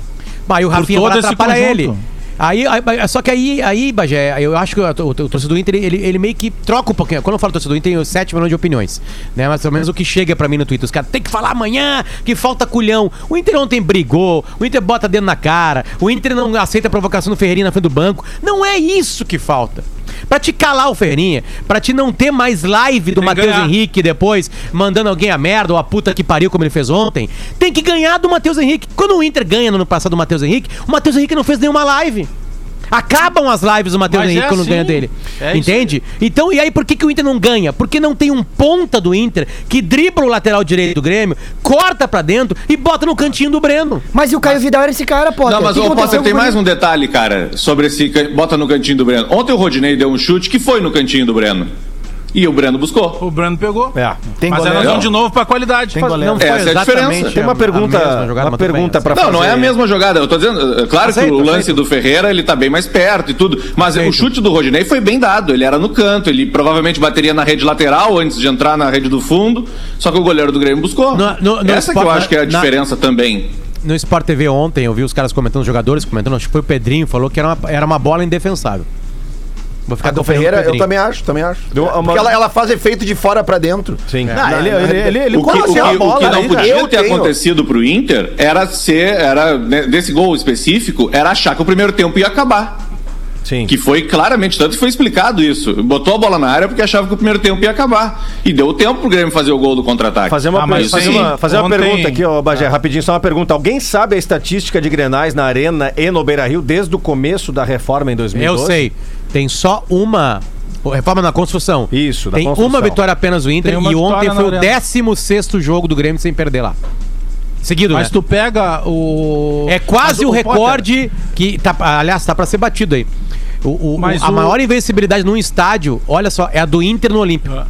S8: Mas o Rafinha agora atrapalha ele. Aí, aí- só que aí, aí, Bagé, eu acho que o, o, o torcedor do Inter, ele, ele meio que troca um pouquinho. Quando eu falo torcedor do Inter, tem 7 milhões de opiniões. Né? Mas pelo menos o que chega pra mim no Twitter. Os caras tem que falar amanhã que falta culhão. O Inter ontem brigou, o Inter bota dentro na cara, o Inter não aceita a provocação do Ferreirinha na frente do banco. Não é isso que falta. Pra te calar o Ferreirinha, pra te não ter mais live do Matheus. Henrique depois, mandando alguém a merda ou a puta que pariu como ele fez ontem, tem que ganhar do Matheus Henrique. Quando o Inter ganha no ano passado do Matheus Henrique, o Matheus Henrique não fez nenhuma live. Acabam as lives do Matheus
S5: Mas é
S8: Henrique quando
S5: assim.
S8: ganha dele.
S5: É isso
S8: Entende? Então, e aí por que, que o Inter não ganha? Porque não tem um ponta do Inter que dribla o lateral direito do Grêmio, corta pra dentro e bota no cantinho do Breno.
S10: Mas e o Caio Vidal era esse cara, pô.
S9: Não, mas ô, Potter, tem mais um detalhe, cara, sobre esse. Bota no cantinho do Breno. Ontem o Rodinei deu um chute que foi no cantinho do Breno. E o Breno buscou.
S5: O Breno pegou.
S7: É.
S3: Tem
S5: Mas
S3: goleiro.
S5: elas vão de novo pra qualidade.
S3: Tem goleiro.
S8: Não foi
S9: Essa é a diferença.
S7: Tem uma pergunta,
S8: jogada,
S7: uma
S8: bem.
S7: pergunta pra
S9: Não,
S7: fazer.
S9: não é a mesma jogada. Eu tô dizendo, é claro que
S7: Aceito,
S9: o lance
S7: aceito.
S9: do Ferreira, ele tá bem mais perto e tudo. Mas o chute do Rodinei foi bem dado. Ele era no canto, ele provavelmente bateria na rede lateral antes de entrar na rede do fundo. Só que o goleiro do Grêmio buscou.
S8: No- no- no
S9: Essa que
S8: Sport-
S9: eu acho que é a
S8: na-
S9: diferença também.
S8: No Sport TV ontem, eu vi os caras comentando, os jogadores comentando, acho que foi o Pedrinho, falou que era uma, era uma bola indefensável. Vou ficar
S6: A do
S8: o
S6: Ferreira, eu também acho, também acho.
S7: Deu uma-
S6: Porque ela, ela faz efeito de fora pra dentro.
S7: Sim.
S3: Ah, ele, ele, ele, ele
S9: O que, o que-
S3: a
S9: o
S3: bola
S9: que não
S3: aí, cara.
S9: podia ter
S6: tenho.
S9: acontecido pro Inter era ser, era, né, desse gol específico, era achar que o primeiro tempo ia acabar.
S7: Sim.
S9: Que foi claramente, tanto que foi explicado isso. Botou a bola na área porque achava que o primeiro tempo ia acabar. E deu tempo pro Grêmio fazer o gol do contra-ataque.
S7: Fazer uma,
S5: Ah, mas
S7: fazer uma, fazer uma pergunta aqui, ó, Bagé, rapidinho, só uma pergunta. Alguém sabe a estatística de Grenais na Arena e no Beira-Rio desde o começo da reforma em 2012?
S8: Eu sei. Tem só uma. Reforma na construção.
S7: Isso, da
S8: Tem
S7: construção.
S8: uma vitória apenas o Inter e ontem foi
S5: na
S8: o
S5: Arena.
S8: 16 jogo do Grêmio sem perder lá. Seguido,
S5: Mas
S8: né?
S5: tu pega o.
S8: É quase o
S5: Potter,
S8: recorde que tá, aliás, tá pra ser batido aí. O, o-
S5: Mas
S8: a
S5: o-
S8: maior invencibilidade num estádio, olha só, é a do Inter no Olímpico.
S5: É.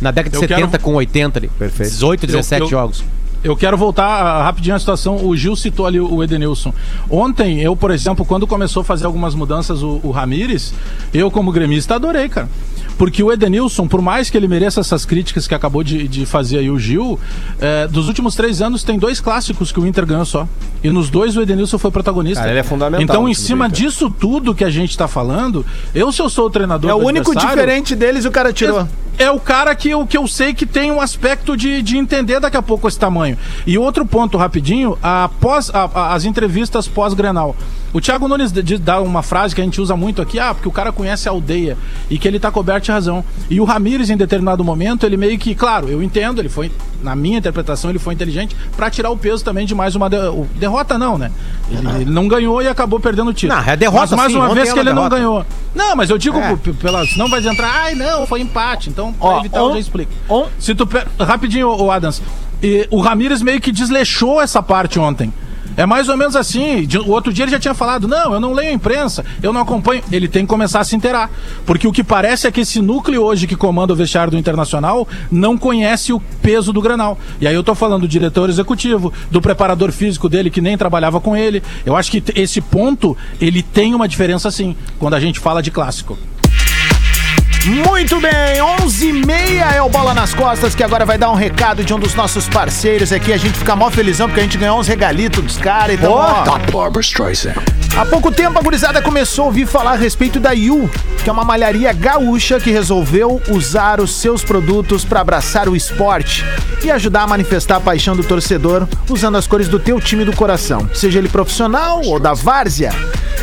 S8: Na década de
S5: Eu
S8: 70
S5: quero-
S8: com 80 ali.
S7: Perfeito.
S8: 18, 17
S5: Eu- eu-
S8: jogos.
S5: Eu quero voltar ah, rapidinho à situação. O Gil citou ali o Edenilson. Ontem, eu, por exemplo, quando começou a fazer algumas mudanças o, o Ramires, eu, como gremista, adorei, cara. Porque o Edenilson, por mais que ele mereça essas críticas que acabou de, de fazer aí o Gil, eh, dos últimos três anos tem dois clássicos que o Inter ganhou só. E nos dois o Edenilson foi protagonista.
S7: Cara, ele é fundamental
S5: Então, em cima disso tudo que a gente tá falando, eu, se eu sou o treinador
S3: É o
S5: do
S3: único diferente deles e o cara tirou.
S5: é o cara que eu, que eu sei que tem um aspecto de, de entender daqui a pouco esse tamanho. E outro ponto, rapidinho, a pós, a- a- as entrevistas pós-Grenal. O Thiago Nunes dá uma frase que a gente usa muito aqui, ah, porque o cara conhece a aldeia e que ele tá coberto razão. E o Ramires, em determinado momento, ele meio que, claro, eu entendo, ele foi, na minha interpretação, ele foi inteligente para tirar o peso também de mais uma de- derrota, não, né? Ele, ele não ganhou e acabou perdendo o título.
S8: Não, é derrota,
S5: Mas mais
S8: sim,
S5: uma vez
S8: é
S5: que ele não
S8: derrota.
S5: ganhou. Não, mas eu digo,
S8: É.
S5: p- pela, senão vai entrar, ai não, foi empate. Então, pra
S3: Ó,
S5: evitar, eu
S3: on-
S5: já explico.
S3: on-
S5: Se tu Rapidinho, o Adams. E o Ramires meio que desleixou essa parte ontem. É mais ou menos assim. De- O outro dia ele já tinha falado: não, eu não leio a imprensa, eu não acompanho. Ele tem que começar a se inteirar. Porque o que parece é que esse núcleo hoje que comanda o vestiário do Internacional não conhece o peso do granal. E aí eu tô falando do diretor executivo, do preparador físico dele que nem trabalhava com ele. Eu acho que esse ponto ele tem uma diferença sim, quando a gente fala de clássico.
S3: Muito bem, 11h30 é o Bola nas Costas, que agora vai dar um recado de um dos nossos parceiros aqui. A gente fica mó felizão porque a gente ganhou uns regalitos dos caras. Então, ó, Há pouco tempo a gurizada começou a ouvir falar a respeito da Yu, que é uma malharia gaúcha que resolveu usar os seus produtos para abraçar o esporte e ajudar a manifestar a paixão do torcedor usando as cores do teu time do coração, seja ele profissional ou da várzea.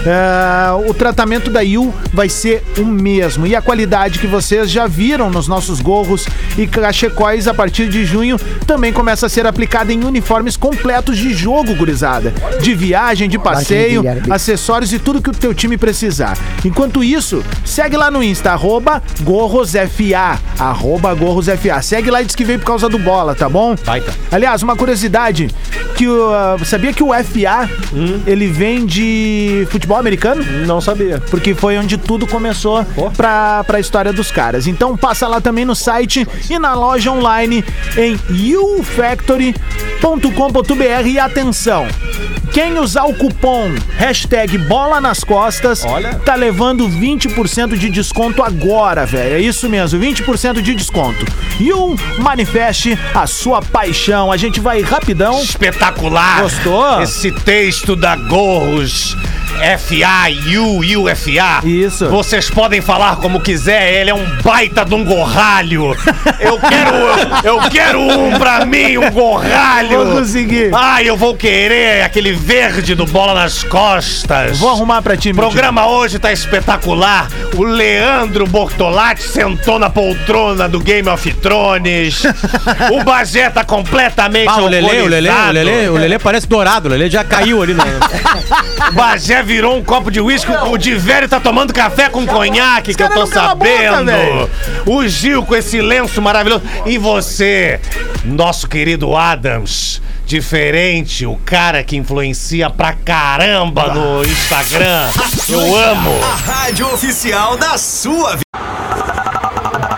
S3: É, o tratamento da Yu vai ser o mesmo e a qualidade que vocês já viram nos nossos gorros e cachecóis a partir de junho também começa a ser aplicada em uniformes completos de jogo, gurizada, de viagem, de passeio, acessórios e tudo que o teu time precisar. Enquanto isso, segue lá no Insta, arroba GorrosFA, arroba GorrosFA. Segue lá e diz que veio por causa do bola, tá bom?
S8: Baita.
S3: Aliás, uma curiosidade, que o, ah, sabia que o FA, ele vem de futebol americano?
S7: Não sabia.
S3: Porque foi onde tudo começou pra, pra história dos caras. Então passa lá também no site e na loja online em ufactory.com.br e atenção, quem usar o cupom hashtag bola nas costas
S7: Olha.
S3: tá levando 20% de desconto agora, velho. É isso mesmo, 20% de desconto. E um manifeste a sua paixão. A gente vai rapidão.
S12: Espetacular!
S3: Gostou?
S12: Esse texto da Gorros FA, U, UFA.
S3: Isso.
S12: Vocês podem falar como quiser, ele é um baita de um gorralho. Eu quero, eu quero um pra mim, um gorralho.
S3: Vou conseguir.
S12: Ai, eu vou querer aquele verde do bola nas costas.
S3: Vou arrumar pra ti,
S12: O
S3: meu
S12: programa hoje tá espetacular. O Leandro Bortolatti sentou na poltrona do Game of Thrones. o Bagé tá completamente
S8: Ah, o Lelê, o Lelê, o. Lelê, o Lelê parece dourado, o Lelê já caiu ali. No...
S12: O Bagé virou um copo de uísque, o de velho tá tomando café com conhaque, que eu tô
S3: não velho.
S12: o Gil com esse lenço maravilhoso. E você, nosso querido Adams, diferente, o cara que influencia pra caramba no Instagram. Eu amo.
S2: A rádio oficial da sua vida.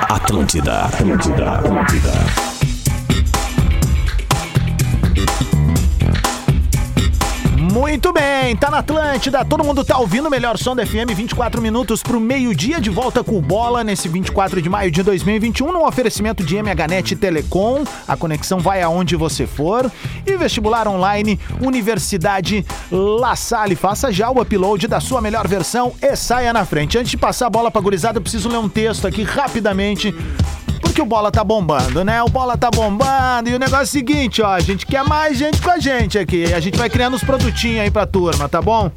S2: Atlântida, Atlântida, Atlântida.
S3: Muito bem, tá na Atlântida, todo mundo tá ouvindo o melhor som da FM, 24 minutos pro meio-dia, de volta com Bola nesse 24 de maio de 2021, num oferecimento de MHNet Telecom, a conexão vai aonde você for, e vestibular online, Universidade La Salle, faça já o upload da sua melhor versão e saia na frente. Antes de passar a bola pra gurizada, eu preciso ler um texto aqui rapidamente, porque o bola tá bombando, né? O bola tá bombando e o negócio é o seguinte, ó, a gente quer mais gente com a gente aqui. A gente vai criando os produtinhos aí pra turma, tá bom?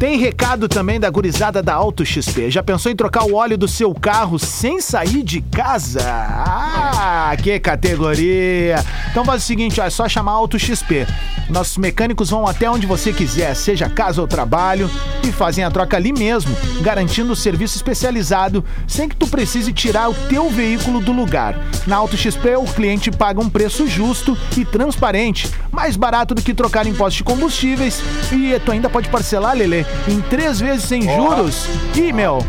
S3: Tem recado também da gurizada da Auto XP. Já pensou em trocar o óleo do seu carro sem sair de casa? Ah, que categoria! Então faz o seguinte, ó, é só chamar Auto XP. Nossos mecânicos vão até onde você quiser, seja casa ou trabalho, e fazem a troca ali mesmo, garantindo o serviço especializado sem que tu precise tirar o teu veículo do lugar. Na Auto XP, o cliente paga um preço justo e transparente, mais barato do que trocar impostos de combustíveis, e tu ainda pode parcelar, Lelê, em três vezes sem juros. E, meu,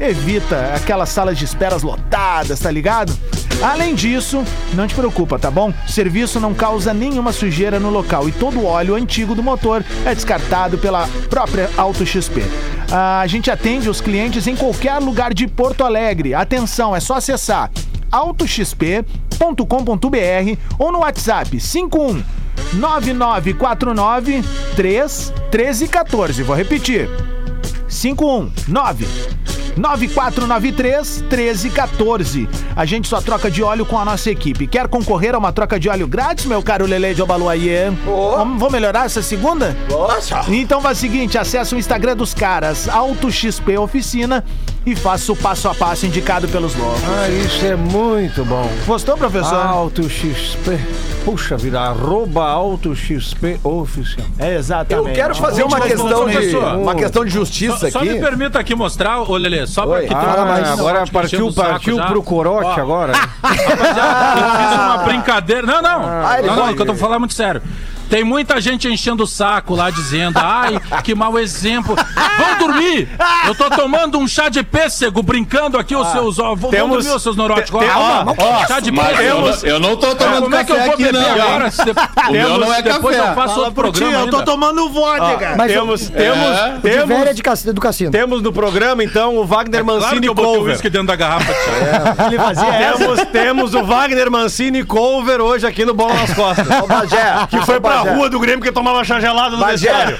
S3: evita aquelas salas de esperas lotadas, tá ligado? Além disso, não te preocupa, tá bom? O serviço não causa nenhuma sujeira no local e todo o óleo antigo do motor é descartado pela própria Auto XP. Ah, a gente atende os clientes em qualquer lugar de Porto Alegre. Atenção, é só acessar autoxp.com.br ou no WhatsApp 51 9949 3 1314. Vou repetir. 519 9493 1314. A gente só troca de óleo com a nossa equipe. Quer concorrer a uma troca de óleo grátis, meu caro Lele de Obaluayê? Vamos, vamos melhorar essa segunda?
S6: Nossa!
S3: Então faz o seguinte, acessa o Instagram dos caras, Auto XP Oficina, e faça o passo a passo indicado pelos loucos.
S13: Ah, isso é muito bom.
S3: Gostou, professor?
S13: Auto XP. Puxa vida, arroba Auto XP oficial.
S3: É,
S6: Eu
S3: exatamente.
S6: quero fazer uma
S5: Mas,
S6: questão de, uma questão de justiça
S5: Só, só
S6: aqui.
S5: me permita aqui mostrar, ô Lelê, só pra
S6: Oi.
S5: que tu-
S13: Ah,
S5: Não,
S13: agora partiu, partiu pro corote
S5: Ó,
S13: agora.
S5: Rapaziada, eu fiz uma brincadeira. Não, não.
S6: Ah,
S5: não, não, que eu tô falando muito sério. Tem muita gente enchendo o saco lá dizendo, ai, que mau exemplo. Vão dormir! Eu tô tomando um chá de pêssego, brincando aqui os seus. Ó, vão
S12: temos-
S5: dormir, os seus neuróticos.
S12: te-
S5: Ó,
S12: ó,
S5: ó, chá de
S9: eu,
S5: pêssego.
S9: não- eu não tô tomando
S5: Como é que eu
S9: café
S5: vou
S9: aqui,
S5: beber
S9: não.
S5: agora? Se
S9: O meu não é
S5: depois
S9: café.
S5: eu faço outro programa ainda.
S3: tomando vodka.
S10: Mas
S12: Temos, temos,
S9: É.
S10: é
S12: temos,
S10: de cass- do cassino.
S7: Temos no programa, então, o Wagner
S5: É Claro
S7: Mancini
S5: que eu botei
S7: Cover.
S5: dentro da garrafa. tia.
S3: Ele fazia.
S7: Temos, temos o Wagner Mancini Cover hoje aqui no Bola nas Costas.
S12: Que foi pra
S6: Bagé.
S12: rua do Grêmio que tomava chá gelado no
S6: Bagé,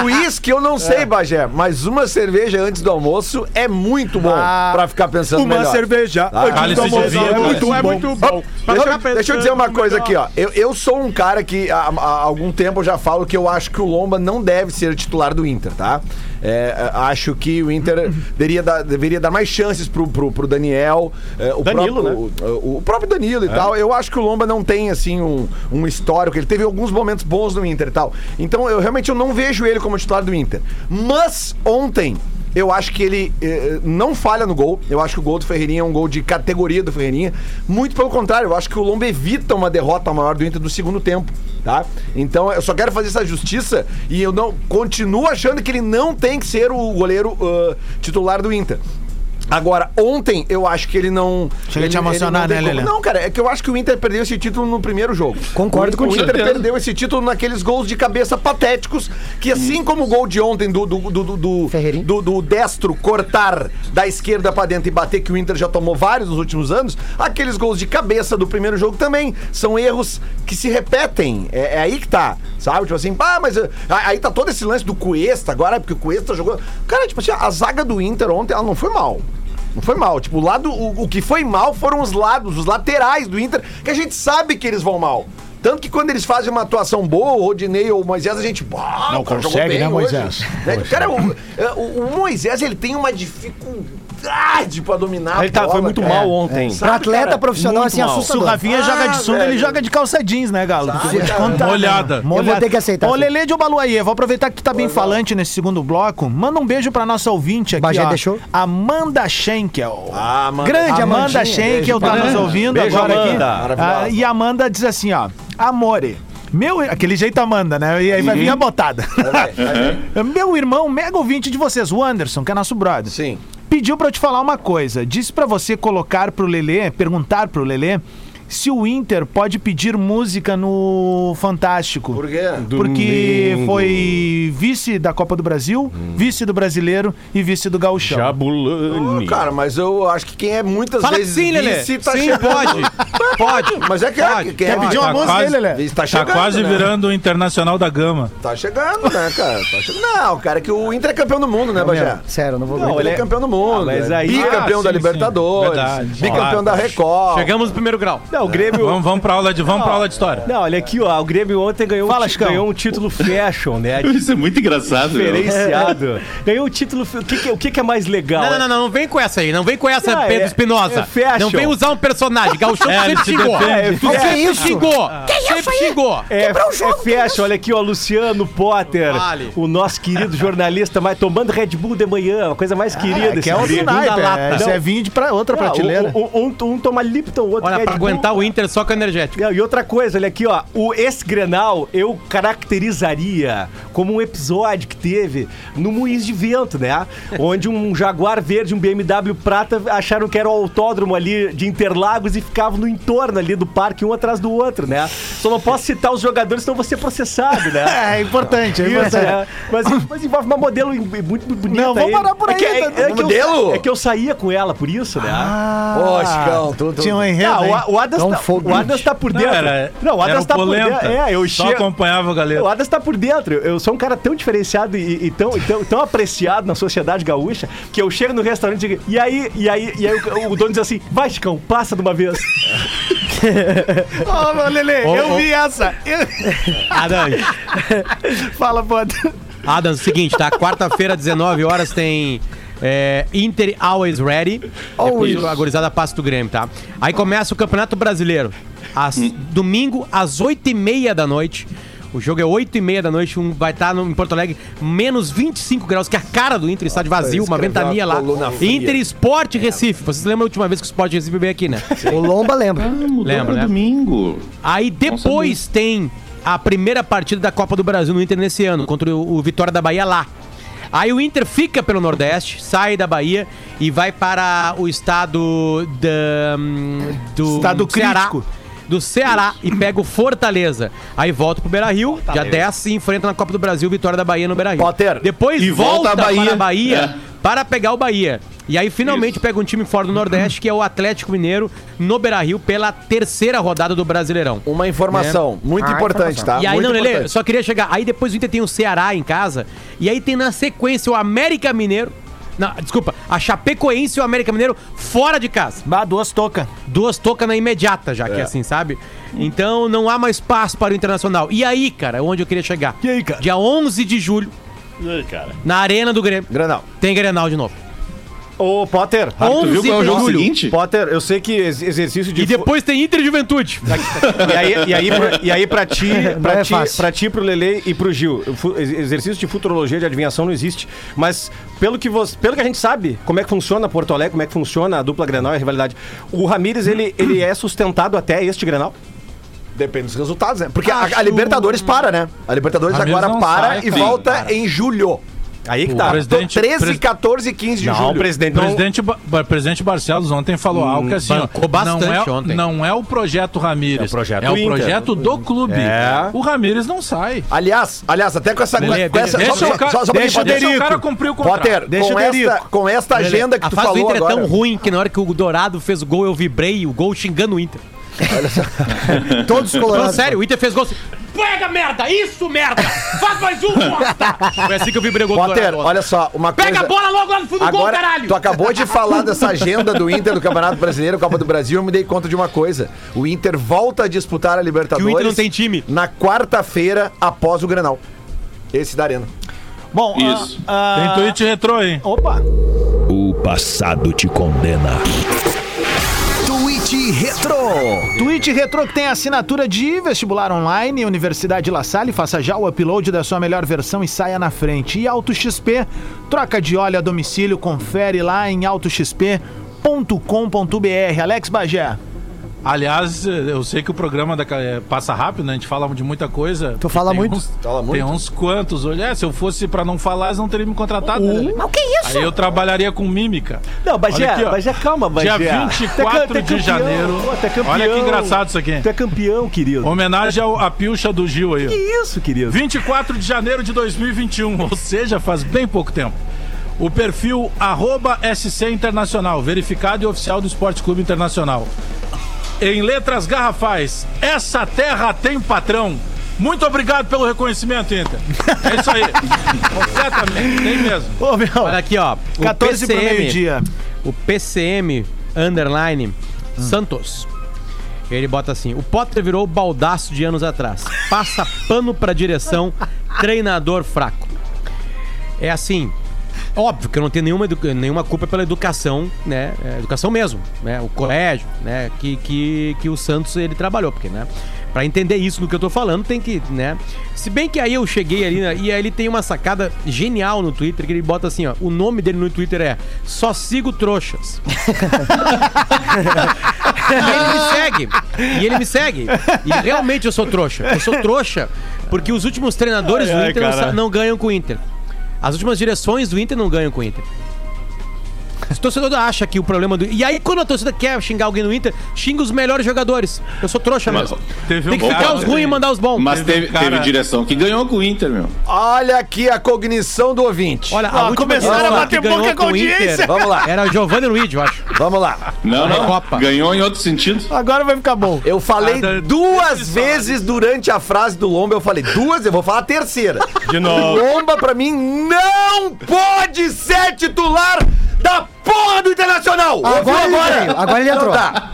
S6: o uísque eu não sei, Bagé, mas uma cerveja antes do almoço é muito bom
S3: Ah,
S6: pra ficar pensando
S3: Uma
S6: melhor.
S3: cerveja.
S6: Ah,
S5: Cálice de vinho,
S3: é muito
S5: cara.
S3: bom.
S6: Deixa, eu- deixa eu dizer uma coisa aqui, ó. Eu, eu sou um cara que há, há algum tempo eu já falo que eu acho que o Lomba não deve ser titular do Inter, tá? É, é, acho que o Inter deveria dar, deveria dar mais chances pro, pro, pro Daniel. é, o
S12: Danilo,
S6: próprio, o, o próprio Danilo e tal. Eu acho que o Lomba não tem, assim, um, um histórico. Ele teve alguns momentos bons no Inter e tal. Então, eu realmente eu não vejo ele como titular do Inter. Mas, ontem, eu acho que ele eh, não falha no gol. Eu acho que o gol do Ferreirinha é um gol de categoria do Ferreirinha. Muito pelo contrário, eu acho que o Lomba evita uma derrota maior do Inter no segundo tempo, tá? Então eu só quero fazer essa justiça e eu não continuo achando que ele não tem que ser o goleiro ah, titular do Inter. Agora, ontem eu acho que ele não.
S3: Chega a te
S6: ele-
S3: emocionar,
S6: ele não
S3: né, Lelê?
S6: Não, cara, é que eu acho que o Inter perdeu esse título no primeiro jogo.
S10: Concordo
S6: o,
S10: contigo.
S6: O Inter perdeu esse título naqueles gols de cabeça patéticos, que assim como o gol de ontem do, do, do, do, do, do, do destro cortar da esquerda pra dentro e bater, que o Inter já tomou vários nos últimos anos, aqueles gols de cabeça do primeiro jogo também são erros que se repetem. É, é aí que tá, sabe? Tipo assim, ah, mas ah, aí tá todo esse lance do Cuesta agora, porque o Cuesta jogou. Cara, tipo assim, a zaga do Inter ontem, ela não foi mal. Não foi mal. Tipo, o lado. O, o que foi mal foram os lados, os laterais do Inter, que a gente sabe que eles vão mal. Tanto que quando eles fazem uma atuação boa, o Rodinei ou o Moisés, a gente. "Ah,
S3: Não
S6: cara
S3: consegue, né,
S6: hoje."
S3: Moisés?
S6: Né? Cara, o, o- o Moisés, ele tem uma dificuldade habilidade pra dominar
S7: Ele tá, foi muito mal ontem.
S10: Pra atleta profissional,
S7: Muito
S10: assim,
S7: mal.
S3: Se o
S10: assustador.
S3: Rafinha joga de sunga, ele joga de calça jeans, né, Galo? Vou te contar, né?
S5: Molhada.
S10: Eu vou ter que aceitar,
S3: Ô. Lele de Obaluaê, vou aproveitar que tu tá bem falante nesse segundo bloco. Manda um beijo pra nossa ouvinte aqui,
S10: Bagé
S3: ó.
S10: deixou?
S3: Amanda Schenkel.
S6: Ah, mano.
S10: Grande
S3: Amanda
S10: Amandinha.
S3: Schenkel tá nos ouvindo
S7: Beijo,
S3: agora
S7: Amanda.
S3: aqui. Ah, e a Amanda diz assim, ó. Amore. Meu, aquele jeito Amanda, né? E aí vai vir a botada. Meu irmão, mega ouvinte de vocês, o Anderson, que é nosso brother.
S6: Sim.
S3: Pediu pra eu te falar uma coisa. Disse pra você colocar pro Lelê, perguntar pro Lelê, se o Inter pode pedir música no Fantástico.
S6: Por quê?
S3: Porque
S7: Domingo.
S3: foi vice da Copa do Brasil, vice do Brasileiro e vice do Gauchão.
S7: Jabulani.
S6: Cara, mas eu acho que quem é muitas
S8: Fala
S6: vezes
S8: sim, Lelê.
S6: vice tá
S8: sim,
S6: chegando.
S8: pode. Pode.
S6: Mas é que
S8: Pode.
S6: quem
S3: Quer
S6: é
S3: pedir uma
S5: tá
S3: música
S5: quase-
S3: aí, Lelê?
S6: vice tá
S5: Tá
S6: chegando,
S5: quase
S6: né?
S5: virando o internacional da gama.
S6: Tá chegando, né, cara? Tá chegando. Não, cara, é que o Inter é campeão do mundo, né, Bagé?
S10: Sério, não vou
S6: Não, ele é campeão do mundo.
S7: Ah, mas
S6: é
S7: aí-
S6: bicampeão
S5: Ah,
S6: da
S5: sim,
S6: Libertadores,
S5: sim. Verdade.
S6: bicampeão da Record.
S8: Chegamos no primeiro grau.
S7: Não, o Grêmio.
S5: Vamos, vamos pra aula de, vamos pra aula de história.
S7: Não, olha aqui, ó. O Grêmio ontem ganhou,
S3: Fala,
S7: um, ganhou um título fashion, né?
S9: Isso é muito engraçado. meu.
S7: Diferenciado. Ganhou o título. O que, que- o que, que é mais legal?
S8: Não, não, não, não, não vem com essa aí. Não vem com essa,
S7: Não,
S8: Pedro
S7: é-
S8: Espinosa.
S7: é fashion.
S8: não vem usar um personagem. Gauchão
S5: É, ele
S8: sempre
S5: se
S8: xingou. Tu
S7: É,
S8: sempre
S10: isso?
S8: xingou. sempre xingou.
S7: É, é fashion, olha aqui, ó, Luciano Potter,
S8: Vale.
S7: o nosso querido jornalista, mas tomando Red Bull de manhã, a coisa mais querida.
S3: É, que é naipe.
S7: Bunda lata.
S3: É, isso
S7: Não,
S3: é vinho de pra outra
S7: não,
S3: prateleira.
S7: Um, um- um toma Lipton, o outro
S8: Olha,
S7: Red Bull.
S8: aguentar o Inter só com energético.
S7: E outra coisa, olha aqui, ó. O esse Grenal eu caracterizaria como um episódio que teve no Moinhos de Vento, né? Onde um Jaguar verde e um BMW prata acharam que era o autódromo ali de Interlagos e ficavam no entorno ali do parque, um atrás do outro, né? Só não posso citar os jogadores, senão vou ser processado, né?
S3: É, é importante, é
S7: Isso,
S3: importante.
S7: é. Mas, mas envolve uma modelo muito bonita.
S3: Não, vamos
S7: aí.
S3: parar por
S7: É que-
S3: aí,
S7: é-
S3: né?
S7: é que eu-
S6: Modelo?
S7: É que eu saía com ela, por isso, né?
S6: Ô, Chicão, tu, tu...
S3: Tinha um enredo,
S7: Ah, o, o Adams
S10: Então,
S7: tá, o Adams tá por
S5: Não,
S7: dentro.
S5: era,
S7: Não, o
S5: era
S7: Adams
S5: o
S7: tá por
S5: polenta.
S7: dentro. É, eu
S5: Só
S7: chego.
S5: acompanhava o galera.
S7: O Adams tá por dentro. Eu sou um cara tão diferenciado e, e tão, e tão, tão apreciado na sociedade gaúcha que eu chego no restaurante e digo, e aí, e aí, e aí o, o dono diz assim: vai, Chicão, passa de uma vez.
S3: Ô, meu Lelê,
S8: Ô,
S3: eu
S8: ô.
S3: vi essa. Eu-
S8: Adams,
S3: Fala, pode.
S8: Adams, seguinte, tá? Quarta-feira, 19 horas, tem é, Inter Always Ready. Depois a gorizada passa do Grêmio, tá? Aí começa o Campeonato Brasileiro. Às- Domingo, às 8h30 da noite. O jogo é 8 e meia da noite, um, vai estar no, em Porto Alegre, menos 25 graus, que é a cara do Inter, estádio vazio, uma ventania lá. Inter Esporte Recife. Vocês lembram a última vez que o Esporte Recife veio aqui, né?
S10: O Lomba lembra.
S9: Mudou
S8: Lembra, né?
S9: domingo.
S8: Aí depois tem a primeira partida da Copa do Brasil no Inter nesse ano, contra o, o Vitória da Bahia lá. Aí o Inter fica pelo Nordeste, sai da Bahia e vai para o estado da, hum, do
S3: Estado
S8: Ceará.
S3: crítico.
S8: Do Ceará e pega o Fortaleza. Aí volta pro Beira Rio, dia 10 se enfrenta na Copa do Brasil, Vitória da Bahia no Beira Rio.
S6: Potter.
S8: Depois
S9: E volta
S8: volta,
S9: a Bahia.
S8: para a Bahia
S9: É.
S8: para pegar o Bahia. E aí finalmente pega um time fora do Nordeste, que é o Atlético Mineiro, no Beira Rio, pela terceira rodada do Brasileirão.
S6: Uma informação muito
S10: Ah,
S6: importante, tá?
S8: E aí,
S6: muito
S8: não, Lelê,
S6: importante.
S8: só queria chegar. Aí depois o Inter tem o Ceará em casa. E aí tem na sequência o América Mineiro. Não, desculpa, a Chapecoense e o América Mineiro fora de casa.
S3: Bah, duas tocas.
S8: Duas tocas na imediata, já que é assim, sabe? Então não há mais espaço para o Internacional. E aí, cara, onde eu queria chegar?
S3: E aí, cara?
S8: Dia 11 de julho,
S11: E aí, cara?
S8: na Arena do Grêmio,
S6: Granal.
S8: tem Grenal de novo.
S7: Ô, Potter.
S9: Ah, tu viu
S8: 11
S9: qual é o jogo
S8: julho.
S9: seguinte?
S7: Potter, eu sei que ex- exercício de.
S8: E depois tem Inter e Juventude.
S7: E aí, e aí, pra, e aí pra ti, pra,
S10: é
S7: ti,
S10: fácil.
S7: pra ti, pro Lele e pro Gil, fu- ex- exercício de futurologia, de adivinhação não existe. Mas pelo que, você, pelo que a gente sabe, como é que funciona Porto Alegre, como é que funciona a dupla Grenal e a rivalidade, o Ramires, ele, ele é sustentado até este Grenal?
S6: Depende dos resultados, né? Porque a- a, Libertadores para, né? A Libertadores
S5: Ramires
S6: agora
S5: não
S6: para
S5: sai,
S6: e
S5: cara.
S6: volta em julho.
S7: Aí que
S5: O
S7: tá.
S5: presidente-
S6: 13,
S5: pres-
S6: 14 e 15 de
S7: Não,
S6: julho.
S7: o presidente não...
S5: presidente, Ba- presidente Barcelos ontem falou algo que assim, ó,
S8: bastante
S5: não é,
S8: ontem.
S5: não é o projeto Ramírez,
S7: É o projeto
S5: é o projeto do clube.
S7: É.
S5: O Ramírez não sai.
S6: Aliás, aliás, até com essa.
S8: Lelê,
S6: com essa
S5: Deixa
S6: só,
S5: o cara,
S6: só, só,
S5: deixa, deixa o cara cumprir o contrato.
S6: Potter,
S3: Deixa
S6: com
S3: o
S6: esta, com esta agenda que
S8: a
S6: tu
S8: fase do
S6: falou
S8: Inter
S6: agora.
S8: é tão ruim que na hora que o Dourado fez o gol, eu vibrei o gol xingando o Inter.
S10: Todos
S8: Não,
S10: colorados.
S8: sério, o Inter fez gol assim. Pega, merda! Isso, merda! Faz mais um, bosta! Foi assim que eu gol do
S6: Potter, olha só, uma coisa.
S8: Pega a bola logo lá no fundo do gol,
S6: Agora,
S8: caralho!
S6: tu acabou de falar dessa agenda do Inter do Campeonato Brasileiro, Copa do Brasil, eu me dei conta de uma coisa. O Inter volta a disputar a Libertadores.
S8: Que o Inter não tem time.
S6: Na quarta-feira, após o Grenal. Esse da Arena.
S3: Bom,
S9: Isso.
S3: ah,
S5: Tem
S3: ah,
S5: tweet retrô, hein?
S3: Opa!
S9: O
S2: passado te condena.
S3: Retro. Twitch Retro que tem assinatura de vestibular online, Universidade La Salle, faça já o upload da sua melhor versão e saia na frente. E Auto XP, troca de óleo a domicílio, confere lá em autoxp.com.br. Alex Bagé.
S5: Aliás, eu sei que o programa da, é, passa rápido, né? A gente fala de muita coisa.
S10: Tu fala muito?
S5: uns-
S6: Fala muito?
S5: Tem uns quantos. Olha, se eu fosse pra não falar, eles não teriam me contratado. né?
S10: Mas o que é isso?
S5: Aí eu trabalharia com mímica.
S13: Não, Bagé,
S5: aqui, ó.
S13: Bagé, calma, Bagé.
S5: Dia
S13: Tu
S5: 24
S13: é ca- tu é
S5: de
S13: campeão.
S5: janeiro.
S13: Pô, é campeão.
S5: Olha que engraçado isso aqui.
S13: Tu é campeão, querido.
S5: Homenagem ao, à pilcha do Gil aí. ó.
S13: Que isso, querido?
S5: 24 de janeiro de 2021, ou seja, faz bem pouco tempo. O perfil arroba SC Internacional, verificado e oficial do Esporte Clube Internacional. Em letras garrafais, essa terra tem patrão. Muito obrigado pelo reconhecimento, Inter. É isso aí. Completamente, tem mesmo.
S3: Ô, meu.
S8: Olha aqui, ó. O
S3: 14 pro
S8: PCM,
S3: meio-dia.
S8: O PCM underline Santos. Ele bota assim: o Potter virou baldaço de anos atrás. Passa pano pra direção, treinador fraco. É assim. Óbvio que eu não tenho nenhuma, nenhuma culpa pela educação, né? É, educação mesmo, né? O colégio, né? Que, que, que o Santos ele trabalhou, porque, né? Pra entender isso do que eu tô falando, tem que, né? Se bem que aí eu cheguei ali, né, e aí ele tem uma sacada genial no Twitter, que ele bota assim, ó. O nome dele no Twitter é Só Sigo Trouxas. E ele me segue. E ele me segue. E realmente eu sou trouxa. Eu sou trouxa porque os últimos treinadores
S13: Ai,
S8: do
S13: ai,
S8: Inter sa- não ganham com o Inter. As últimas direções do Inter não ganham com o Inter. O torcedor acha que o problema do. E aí, quando a torcida quer xingar alguém no Inter, xinga os melhores jogadores. Eu sou trouxa
S9: Mas
S8: mesmo.
S5: teve
S8: Tem que
S5: um
S8: ficar
S5: cara-
S8: os ruins e mandar os bons.
S9: Mas teve,
S5: cara-
S9: teve direção que ganhou com o Inter, meu.
S6: Olha aqui a cognição do ouvinte.
S8: Olha, a última
S3: começaram a bater boca com
S8: com o
S3: audiência.
S8: Inter
S6: Vamos lá.
S8: Era o Giovanni Luiz, eu acho.
S6: Vamos lá.
S9: Não, não.
S8: Recopa.
S9: Ganhou em outro sentido.
S3: Agora vai ficar bom.
S6: Eu falei
S5: Ah,
S6: duas vezes durante a frase do Lomba, eu falei duas, eu vou falar a terceira.
S13: De novo.
S6: Lomba, pra mim, não pode ser titular da porra do Internacional!
S10: Agora
S6: Ouviu
S10: ele veio, agora ele entrou.
S6: Então tá.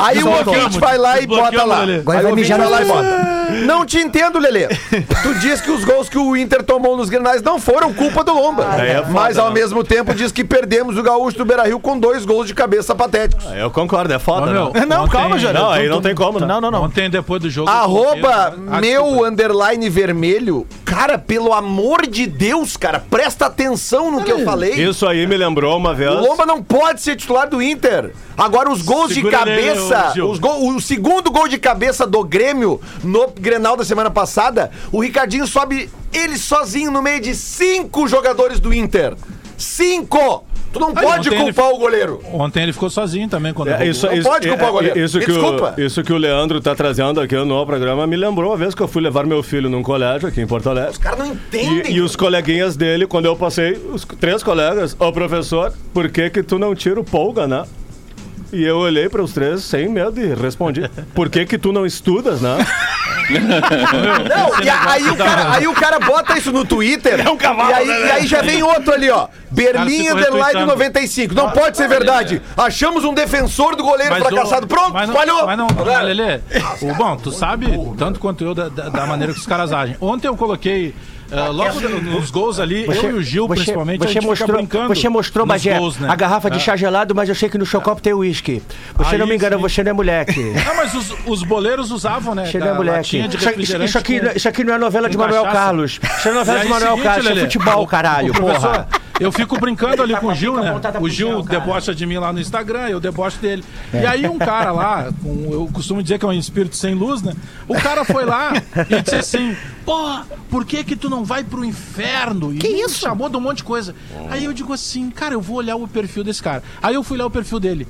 S6: Aí o ouvinte vai lá e bota lá.
S10: Agora
S6: Aí
S10: vai mijar
S6: vai lá e bota. Não te entendo, Lelê. Tu diz que os gols que o Inter tomou nos grenais não foram culpa do Lomba.
S13: Aí é foda,
S6: mas ao
S13: né?
S6: mesmo tempo diz que perdemos o gaúcho do Beira-Rio com dois gols de cabeça patéticos.
S13: Eu concordo, é foda,
S5: meu,
S13: né?
S3: Não,
S5: ontem-
S3: calma, Jânio.
S13: Não, aí não tem como, né?
S3: Não, não, não.
S5: Ontem, depois do jogo. eu
S6: Arroba
S5: coloquei- Ah,
S6: meu underline vermelho. Cara, pelo amor de Deus, cara, presta atenção no que eu falei.
S13: Isso aí me lembrou uma vez.
S6: O Lomba não pode ser titular do Inter. Agora, os gols
S5: Segura
S6: de cabeça. os gol- o segundo gol de cabeça do Grêmio no Grenal da semana passada, o Ricardinho sobe ele sozinho no meio de cinco jogadores do Inter. Cinco! Tu não
S5: Aí,
S6: pode
S5: ontem ele-
S6: culpar o goleiro.
S5: Ontem ele ficou sozinho também quando
S13: É, isso,
S6: Não
S13: isso,
S6: pode culpar
S13: é,
S6: o goleiro.
S13: Isso que,
S6: desculpa.
S13: o, isso que o Leandro tá trazendo aqui no programa me lembrou uma vez que eu fui levar meu filho num colégio aqui em Porto Alegre.
S6: Os caras não entendem.
S13: E, e os coleguinhas dele, quando eu passei, os três colegas, ô professor, por que que tu não tira o polga, né? E eu olhei para os três sem medo e respondi: Por que que tu não estudas, né?
S6: Não, e a- aí o, cara, aí o cara bota isso no Twitter. É um cavalo, e aí, e aí já vem outro ali, ó. Berlim Underline
S5: retweetando.
S6: 95. Não pode ser verdade. Achamos um defensor do goleiro
S5: Mas,
S6: fracassado. Pronto,
S5: mas não,
S6: falhou.
S5: Mas não, mas, Lelê, o, bom, tu sabe tanto quanto eu da- da maneira que os caras agem. Ontem eu coloquei, ah, logo nos gols ali, eu e o Gil, principalmente, a
S14: você
S5: gente
S14: mostrou,
S5: fica brincando.
S14: Você mostrou, Bagé,
S5: gols, né?
S14: a garrafa de
S5: É.
S14: chá gelado, mas eu sei que no seu copo tem uísque. Você
S5: Aí
S14: não me engana,
S5: sim.
S14: você não é moleque.
S5: Não, mas os, os boleiros usavam, né?
S14: Você não é moleque. Isso, isso- aqui,
S5: com-
S14: isso aqui não é novela de Manuel
S5: cachaça.
S14: Carlos. Isso é novela de
S5: seguinte,
S14: Carlos. Isso é futebol, caralho, porra.
S5: Eu fico brincando ali com o Gil, né? O Gil
S14: cara.
S5: debocha de mim lá no Instagram, eu debocho dele. E aí um cara lá, com- eu costumo dizer que é um espírito sem luz, né? O cara foi lá e disse assim, pô, por que que tu não vai pro inferno? E que isso? chamou de um monte de coisa. Aí eu digo assim, cara, eu vou olhar o perfil desse cara. Aí eu fui olhar o perfil dele.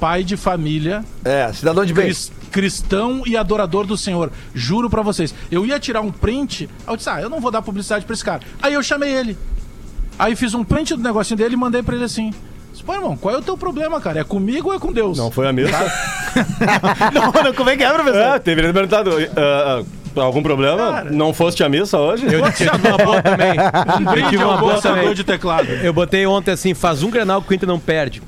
S5: Pai de família,
S6: É, cidadão de bem.
S5: Cris- cristão e adorador do Senhor. Juro pra vocês. Eu ia tirar um print, aí eu disse, ah, eu não vou dar publicidade pra esse cara. Aí eu chamei ele. Aí fiz um print do negocinho dele e mandei pra ele assim. Pô, irmão, qual é o teu problema, cara? É comigo ou é com Deus?
S13: Não foi a missa?
S3: Não, não, como é que é, professor?
S13: É, teria perguntado. ah, ah, algum problema? Não foste a missa hoje?
S8: Eu tive uma boa também.
S5: Um brinde
S8: uma boa também.
S5: de teclado.
S8: Eu botei ontem assim, faz um Grenal que o Inter não perde.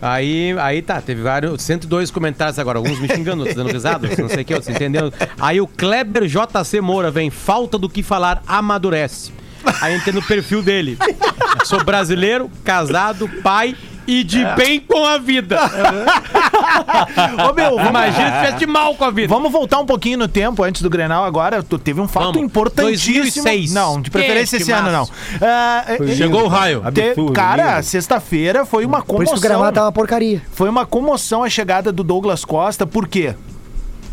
S8: Aí, aí tá, teve vários, 102 comentários agora, alguns me xingando, outros dando risada, não sei o que, outros entendendo. Aí o Kleber JC Moura vem, falta do que falar, amadurece. Aí entrei no perfil dele. Sou brasileiro, casado, pai e de bem com a vida.
S3: Ô, meu, vamos-
S8: Imagina se tivesse de mal com a vida.
S3: Vamos voltar um pouquinho no tempo antes do Grenal agora. Tu teve um fato
S8: Vamos.
S3: importantíssimo.
S8: 2006.
S3: Não, de preferência
S8: Que
S3: esse ano não. eh,
S5: Chegou o raio.
S3: te- cara, sexta-feira foi uma
S10: Por isso
S3: comoção.
S10: que o gramado tá uma porcaria.
S3: Foi uma comoção a chegada do Douglas Costa, por quê?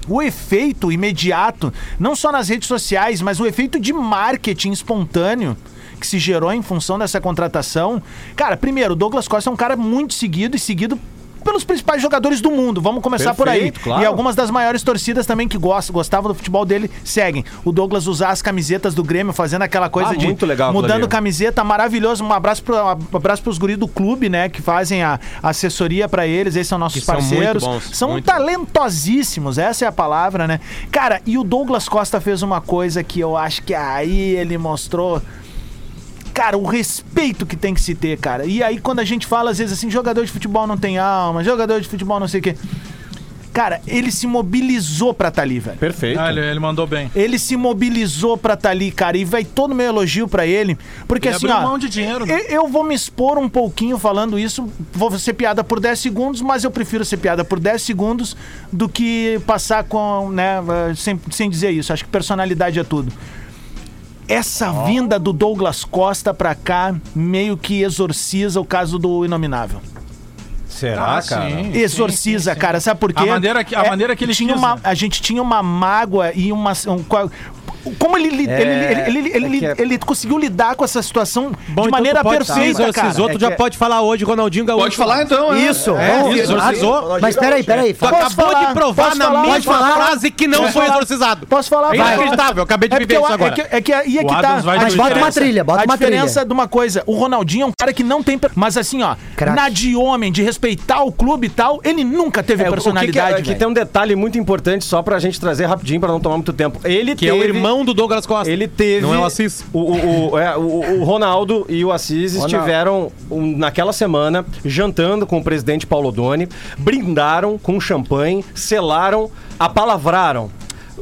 S3: O efeito imediato, não só nas redes sociais, mas o efeito de marketing espontâneo que se gerou em função dessa contratação. Cara, primeiro, o Douglas Costa é um cara muito seguido e seguido pelos principais jogadores do mundo. Vamos começar por aí.
S7: Perfeito, claro.
S3: E algumas das maiores torcidas também que gostam, gostavam do futebol dele seguem. O Douglas usar as camisetas do Grêmio, fazendo aquela coisa
S7: Ah,
S3: de
S7: muito legal
S3: mudando
S7: ali.
S3: camiseta, maravilhoso. Um abraço pro, um abraço pros guris do clube, né, que fazem a assessoria pra eles, esses são nossos
S8: Que são
S3: parceiros.
S8: bons,
S3: São talentosíssimos, essa é a palavra, né? Cara, e o Douglas Costa fez uma coisa que eu acho que aí ele mostrou cara, o respeito que tem que se ter, cara. E aí, quando a gente fala, às vezes, assim, jogador de futebol não tem alma, jogador de futebol não sei o quê. Cara, ele se mobilizou pra estar ali, velho.
S7: Perfeito.
S5: Ah, ele, ele mandou bem.
S3: Ele se mobilizou pra estar ali, cara, e vai todo meu elogio pra ele, porque
S5: Ele
S3: assim,
S5: abriu
S3: ó,
S5: mão de dinheiro, né?
S3: eu, eu vou me expor um pouquinho falando isso, vou ser piada por 10 segundos, mas eu prefiro ser piada por 10 segundos do que passar com, né, sem, sem dizer isso. Acho que personalidade é tudo. Essa vinda do Douglas Costa pra cá meio que exorciza o caso do Inominável.
S7: Será,
S5: Ah,
S7: cara?
S5: sim.
S3: Exorciza, cara. Sabe por quê? É,
S5: A maneira que- a maneira que ele
S3: tinha
S5: quis,
S3: uma,
S5: né?
S3: A gente tinha uma mágoa e uma. um- qual- como ele, li-
S7: É,
S3: ele, ele, ele, ele,
S7: é é-
S3: ele conseguiu lidar com essa situação
S8: Bom,
S3: de
S8: então
S3: maneira
S8: pode-
S3: perfeita,
S8: Sim,
S3: cara.
S7: É
S8: já
S7: que é-
S8: pode falar hoje, Ronaldinho Gaúcho.
S9: Pode falar então, né?
S10: Isso,
S8: É,
S10: vamos-
S8: exorcizou.
S10: Mas peraí, peraí.
S8: Tu acabou
S10: falar?
S8: de provar na
S10: falar?
S8: mesma
S10: falar?
S8: frase que não foi
S3: falar?
S8: exorcizado.
S3: Posso falar?
S8: É inacreditável, acabei de
S3: É
S8: viver isso agora.
S3: É que, é que aí é que tá. A
S5: Mas
S10: bota uma
S3: diferença-
S10: trilha, bota
S3: a
S10: uma
S3: diferença
S10: trilha.
S3: de uma coisa, o Ronaldinho é um cara que não tem. Mas assim, ó, na de homem, de respeitar o clube e tal, ele nunca teve
S7: É,
S3: personalidade.
S7: é, que
S3: velho.
S7: tem um detalhe muito importante só pra gente trazer rapidinho pra não tomar muito tempo. Ele
S8: Que é o irmão do Douglas Costa.
S7: Ele teve.
S8: Não é o Assis.
S7: O, o, o, é, o- o Ronaldo e o Assis
S10: Ronaldo.
S7: estiveram um, naquela semana jantando com o presidente Paulo Doni, brindaram com champanhe, selaram, apalavraram.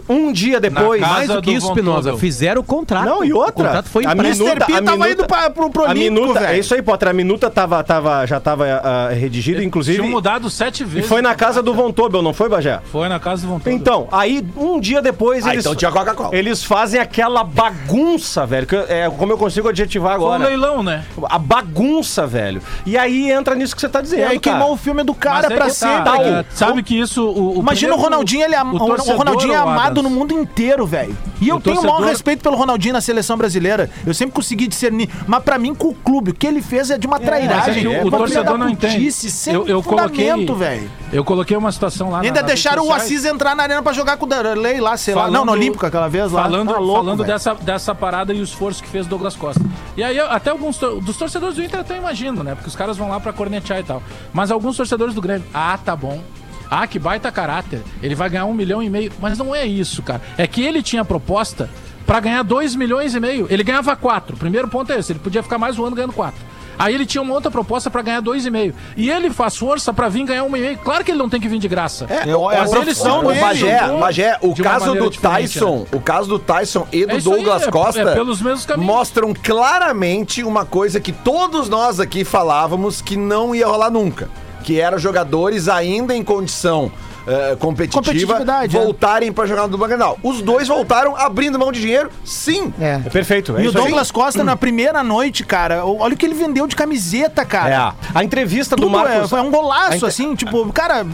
S7: Um dia depois.
S8: Mais do que isso, Espinosa. Fizeram o contrato.
S7: Não, e
S8: O
S7: outra.
S8: contrato foi
S7: a
S8: impresso.
S7: minuta,
S3: P
S7: a
S3: tava
S7: minuta,
S3: indo pra- pro- pro
S7: a minuta,
S3: velho.
S7: é isso aí, Potter. A minuta tava, tava, já tava ah, redigida, inclusive.
S5: Tinham mudado sete
S7: E
S5: vezes.
S7: foi na casa do Von Tobel, não foi, Bagé?
S5: Foi na casa do Von Tobel.
S7: Então, aí um dia depois
S6: Ah,
S7: eles,
S6: então tinha Coca-Cola.
S7: eles fazem aquela bagunça, velho. Que eu- é como eu consigo adjetivar
S5: Foi um
S7: agora.
S5: leilão, né?
S7: A bagunça, velho. E aí entra nisso que você tá dizendo.
S3: E aí
S7: cara.
S3: queimou o filme do cara
S5: Mas é
S3: pra
S5: que
S3: sempre.
S5: tá, é, Sabe que isso. O, o
S3: Imagina o Ronaldinho, ele é, o,
S5: torcedor,
S3: Ronaldinho é
S5: o
S3: no mundo inteiro, velho. E eu tenho o maior respeito pelo Ronaldinho na seleção brasileira. Eu sempre consegui discernir. Mas pra mim, com o clube, o que ele fez é de uma
S5: é
S3: trairagem. é
S5: o
S3: uma
S5: torcedor não entende. Eu, eu coloquei,
S3: velho.
S5: eu coloquei uma situação lá.
S3: E
S5: na-
S3: ainda
S5: nas
S3: deixaram o. Assis entrar na arena pra jogar com o Darley lá, sei lá. Não, no
S5: Falando-
S3: Olímpico aquela vez lá.
S5: Falando,
S3: Tá louco,
S5: falando dessa, dessa parada e o esforço que fez o Douglas Costa. E aí, até alguns tor- dos torcedores do Inter eu até imagino, né? Porque os caras vão lá pra cornetear e tal. Mas alguns torcedores do Grêmio, ah, tá bom. Ah, que baita caráter. Ele vai ganhar um milhão e meio. Mas não é isso, cara. É que ele tinha proposta pra ganhar dois milhões e meio. Ele ganhava quatro. O primeiro ponto é esse. Ele podia ficar mais um ano ganhando quatro. Aí ele tinha uma outra proposta pra ganhar dois e meio. E ele faz força pra vir ganhar um e meio. Claro que ele não tem que vir de graça.
S3: É, é a
S5: Mas ele
S3: profissão
S5: só
S3: dele.
S6: O
S5: jogou
S6: Bagé, o caso do
S5: diferente,
S6: Tyson,
S5: né?
S6: o caso do Tyson e do
S5: É isso aí,
S6: Douglas
S5: é-
S6: Costa
S5: é pelos mesmos caminhos.
S6: mostram claramente uma coisa que todos nós aqui falávamos que não ia rolar nunca, que era jogadores ainda em condição eh, competitiva
S3: Competitividade, é.
S6: voltarem pra jogar no Grenal. Os dois voltaram abrindo mão de dinheiro, sim.
S10: É.
S7: É perfeito. É
S3: E o
S7: isso aí.
S3: Douglas Costa, na primeira noite, cara, olha o que ele vendeu de camiseta, cara.
S7: É. A entrevista do
S3: Tudo é,
S7: Marcos.
S3: foi um golaço,
S7: A inte-
S3: assim, tipo, cara,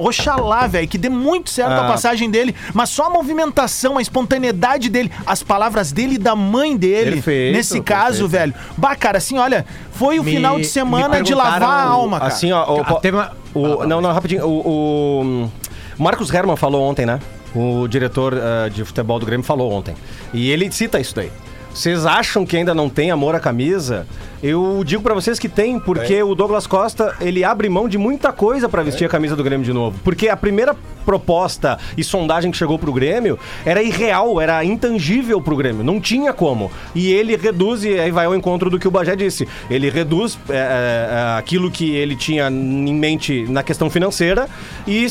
S3: oxalá, velho, que dê muito certo a
S7: Ah.
S3: passagem dele, mas só a movimentação, a espontaneidade dele, as palavras dele e da mãe dele,
S7: Perfeito,
S3: nesse caso, velho. Bah, cara, assim, olha, foi o
S8: Me-
S3: final de semana de lavar a alma, cara.
S7: Assim, ó. o-
S8: Ah, teve uma-
S7: o- não, não, rapidinho. O, o Marcos Herman falou ontem, né? O diretor ah, de futebol do Grêmio falou ontem. E ele cita isso daí. Vocês acham que ainda não tem amor à camisa? Eu digo pra vocês que tem, porque o Douglas Costa, ele abre mão de muita coisa pra vestir a camisa do Grêmio de novo. Porque a primeira proposta e sondagem que chegou pro Grêmio era irreal, era intangível pro Grêmio, não tinha como. E ele reduz, e aí vai ao encontro do que o Bagé disse, ele reduz é, é, é, aquilo que ele tinha em mente na questão financeira e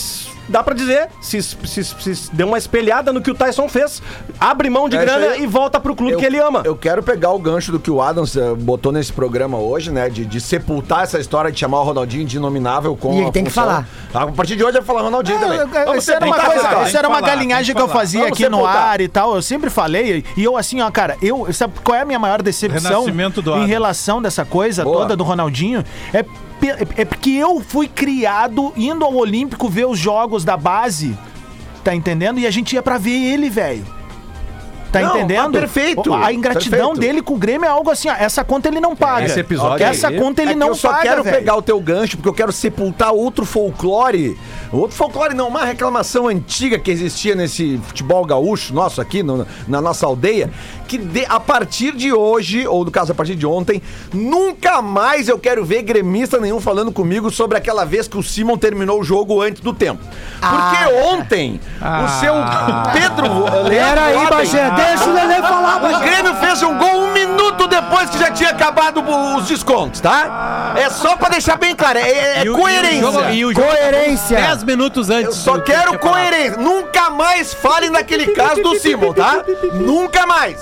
S12: dá pra dizer, se, se, se, se deu uma espelhada no que o Tyson fez, abre mão de
S6: É
S12: grana e volta pro clube
S6: Eu-
S12: que ele ama.
S6: Eu quero pegar o gancho do que o Adams eh, botou nesse programa hoje, né? De, de sepultar essa história de chamar o Ronaldinho de inominável com
S10: E ele
S6: a
S10: tem que falar.
S6: A partir de hoje eu vou falar Ronaldinho também.
S3: Eu- eu- Isso era uma coisa,
S6: essa cara.
S3: isso era uma
S5: falar,
S3: galinhagem que eu
S5: falar.
S3: fazia
S6: Vamos
S3: aqui no
S6: sepultar.
S3: ar e tal. Eu sempre falei. E eu, assim, ó, cara, eu. Sabe qual é a minha maior decepção em relação dessa coisa
S6: Boa.
S3: toda do Ronaldinho? É, é porque eu fui criado indo ao Olímpico ver os jogos da base. Tá entendendo? E a gente ia pra ver ele, velho. Tá
S6: Não,
S3: entendendo?
S6: mas perfeito,
S3: A ingratidão
S6: perfeito.
S3: dele com o Grêmio é algo assim, ó, essa conta ele não paga.
S7: Esse episódio
S3: Essa
S7: aí-
S3: conta ele
S6: É
S3: não
S6: eu só
S3: paga,
S6: quero
S3: velho.
S6: pegar o teu gancho, porque eu quero sepultar outro folclore. Outro folclore não, uma reclamação antiga que existia nesse futebol gaúcho nosso aqui, no- na nossa aldeia, que de- a partir de hoje, ou no caso a partir de ontem, nunca mais eu quero ver gremista nenhum falando comigo sobre aquela vez que o Simon terminou o jogo antes do tempo. Porque ontem, o seu Pedro...
S10: Pera aí, Bagé, deixa o Lelê falar,
S6: o
S10: Bagé.
S6: Grêmio fez um gol um minuto depois que já tinha acabado os descontos, tá? É só pra deixar bem claro, é, é
S8: E o-
S6: coerência.
S8: E o jogo, e o jogo
S10: Coerência.
S8: 10 minutos
S6: Eu
S8: antes.
S6: só
S8: do que
S6: quero coerência. Nunca mais fale naquele caso do Simon, tá? Nunca mais.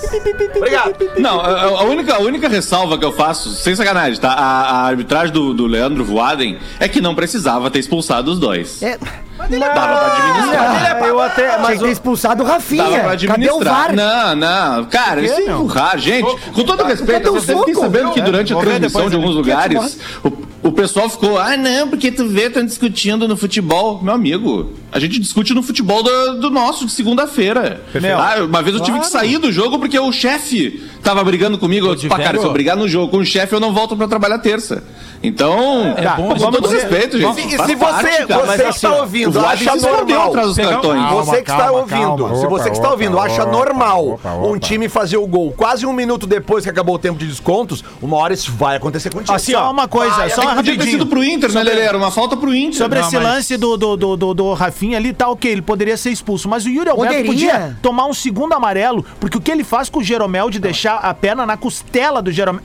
S6: Obrigado.
S9: Não, a, a única, a única ressalva que eu faço, sem sacanagem, tá? A, a arbitragem do, do Leandro Voaden é que não precisava ter expulsado os dois.
S10: É,
S9: Dava pra administrar.
S12: eu até,
S10: tinha
S12: mas
S10: que ter expulsado o
S9: Dava
S10: Rafinha.
S9: pra
S10: Cadê o
S9: administrar.
S10: VAR?
S9: Não, não. Cara, isso é empurrar, gente. Com todo respeito, eu fiquei sabendo que durante a transmissão de alguns lugares, o, o pessoal ficou, ah, não, porque tu vê, estão discutindo no futebol. Meu amigo, a gente discute no futebol do, do nosso, de segunda-feira. Ah, uma vez eu tive que sair do jogo porque o chefe tava brigando comigo. Eu disse, pá, cara, se eu brigar no jogo com o chefe, eu não volto pra trabalhar terça. Então,
S5: É bom
S9: com
S5: a
S9: todo respeito, gente.
S6: E se
S9: faz
S6: você,
S9: parte, cara.
S6: você
S9: assim,
S6: está
S9: ó,
S6: ouvindo, acha
S9: se
S6: normal.
S9: atrás dos cartões.
S3: Calma,
S6: Você que está
S3: calma,
S6: ouvindo,
S3: calma.
S6: se você que está ouvindo, acha normal um time fazer o gol quase um minuto depois que acabou o tempo de descontos, uma hora isso vai acontecer contigo.
S3: Assim, só uma coisa, só
S6: que
S9: Podia ter sido pro Inter, né, Lelê? Era uma falta pro Inter.
S3: Sobre
S5: Não,
S3: esse
S5: mas-
S3: lance do, do, do, do, do Rafinha ali, tá ok, ele poderia ser expulso. Mas o Yuri Alberto
S10: Poderia?
S3: podia tomar um segundo amarelo, porque o que ele faz com o Jeromel de deixar a perna na costela do Jeromel.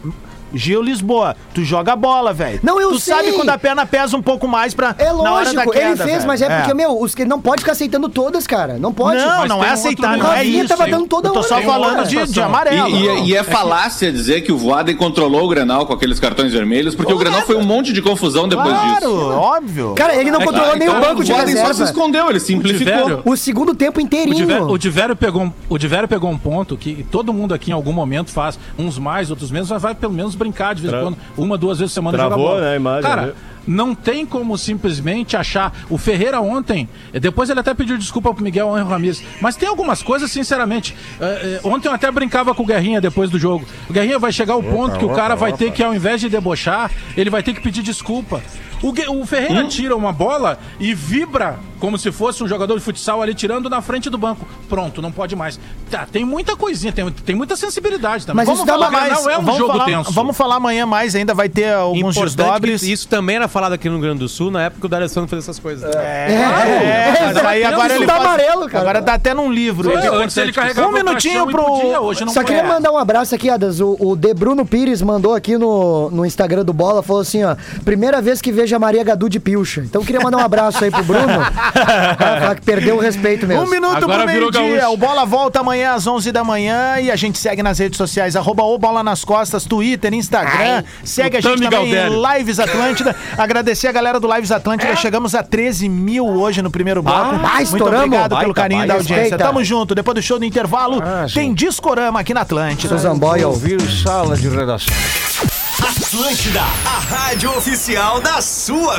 S3: Gil Lisboa, tu joga bola, velho.
S10: Não, eu
S3: tu
S10: sei.
S3: sabe quando a perna pesa um pouco mais pra.
S10: É
S3: na hora da
S10: lógico,
S3: queda,
S10: ele fez,
S3: velho.
S10: mas é porque, meu, os que não pode ficar aceitando todas, cara. Não pode.
S3: Não,
S5: Mas
S3: não é
S5: um
S3: aceitar, não é isso.
S10: tava dando toda
S3: Eu tô
S10: hora.
S3: só falando de, de amarelo.
S9: E, e é- e é falácia dizer que o Voaden controlou o Grenal com aqueles cartões vermelhos, porque o Grenal foi um monte de confusão depois
S3: Claro,
S9: disso.
S3: óbvio.
S10: Cara, ele não
S5: É
S10: controlou nem o
S9: Então,
S10: banco de
S9: o Voaden só se
S10: reserva.
S9: escondeu, ele simplificou.
S10: O segundo tempo
S5: O
S10: inteirinho.
S5: O Divério pegou, um- o pegou um ponto que todo mundo aqui em algum momento faz, uns mais, outros menos, mas vai pelo menos brincar de vez em
S12: Tra-
S5: quando, uma, duas vezes por semana
S12: Travou,
S5: jogar bola.
S12: né, a imagem,
S5: Cara,
S12: né?
S5: não tem como simplesmente achar. O Ferreira ontem, eh, depois ele até pediu desculpa pro Miguel Angel Ramírez, mas tem algumas coisas, sinceramente. eh, eh, ontem eu até brincava com o Guerrinha depois do jogo. O Guerrinha vai chegar ao ponto que o cara vai ter que, ao invés de debochar, ele vai ter que pedir desculpa. O, o Ferreira tira uma bola e vibra como se fosse um jogador de futsal ali tirando na frente do banco. Pronto, não pode mais. Tá, tem muita coisinha, tem, tem muita sensibilidade também.
S10: Mas isso dá
S5: falar, Grenal é um
S3: vamos,
S5: jogo
S3: falar,
S5: tenso.
S3: vamos falar amanhã mais, ainda vai ter alguns desdobres.
S8: isso também era falado aqui no Rio Grande do Sul, na época que o D'Alessandro fazia essas coisas.
S3: É, mas aí agora ele
S10: tá
S3: faz-
S10: amarelo, cara.
S3: Agora tá até num livro.
S5: Foi, antes ele carregava
S3: um minutinho pro.
S5: podia, hoje não
S10: Só queria mandar um abraço aqui, Adas. O, o De Bruno Pires mandou aqui no, no Instagram do Bola, falou assim, ó, primeira vez que vejo a Maria Gadu de pilcha. Então queria mandar um abraço aí pro Bruno, pra falar que perdeu o respeito mesmo.
S3: Um minuto
S5: Agora
S3: pro meio-dia. O Bola volta amanhã às 11 da manhã e a gente segue nas redes sociais. Arroba o Bola nas Costas, Twitter, Instagram. segue a gente também em Lives Atlântida. Agradecer a galera do Lives Atlântida. Chegamos a 13 mil hoje no primeiro bloco.
S10: ah,
S3: Muito
S10: estouramos.
S3: obrigado pelo
S10: Baita,
S3: carinho da audiência.
S10: Respeita.
S3: Tamo junto. Depois do show do intervalo, tem Discorama aqui na Atlântida.
S10: Zamboia, ó.
S7: Ouvir sala de redação.
S15: Atlântida, a rádio oficial da sua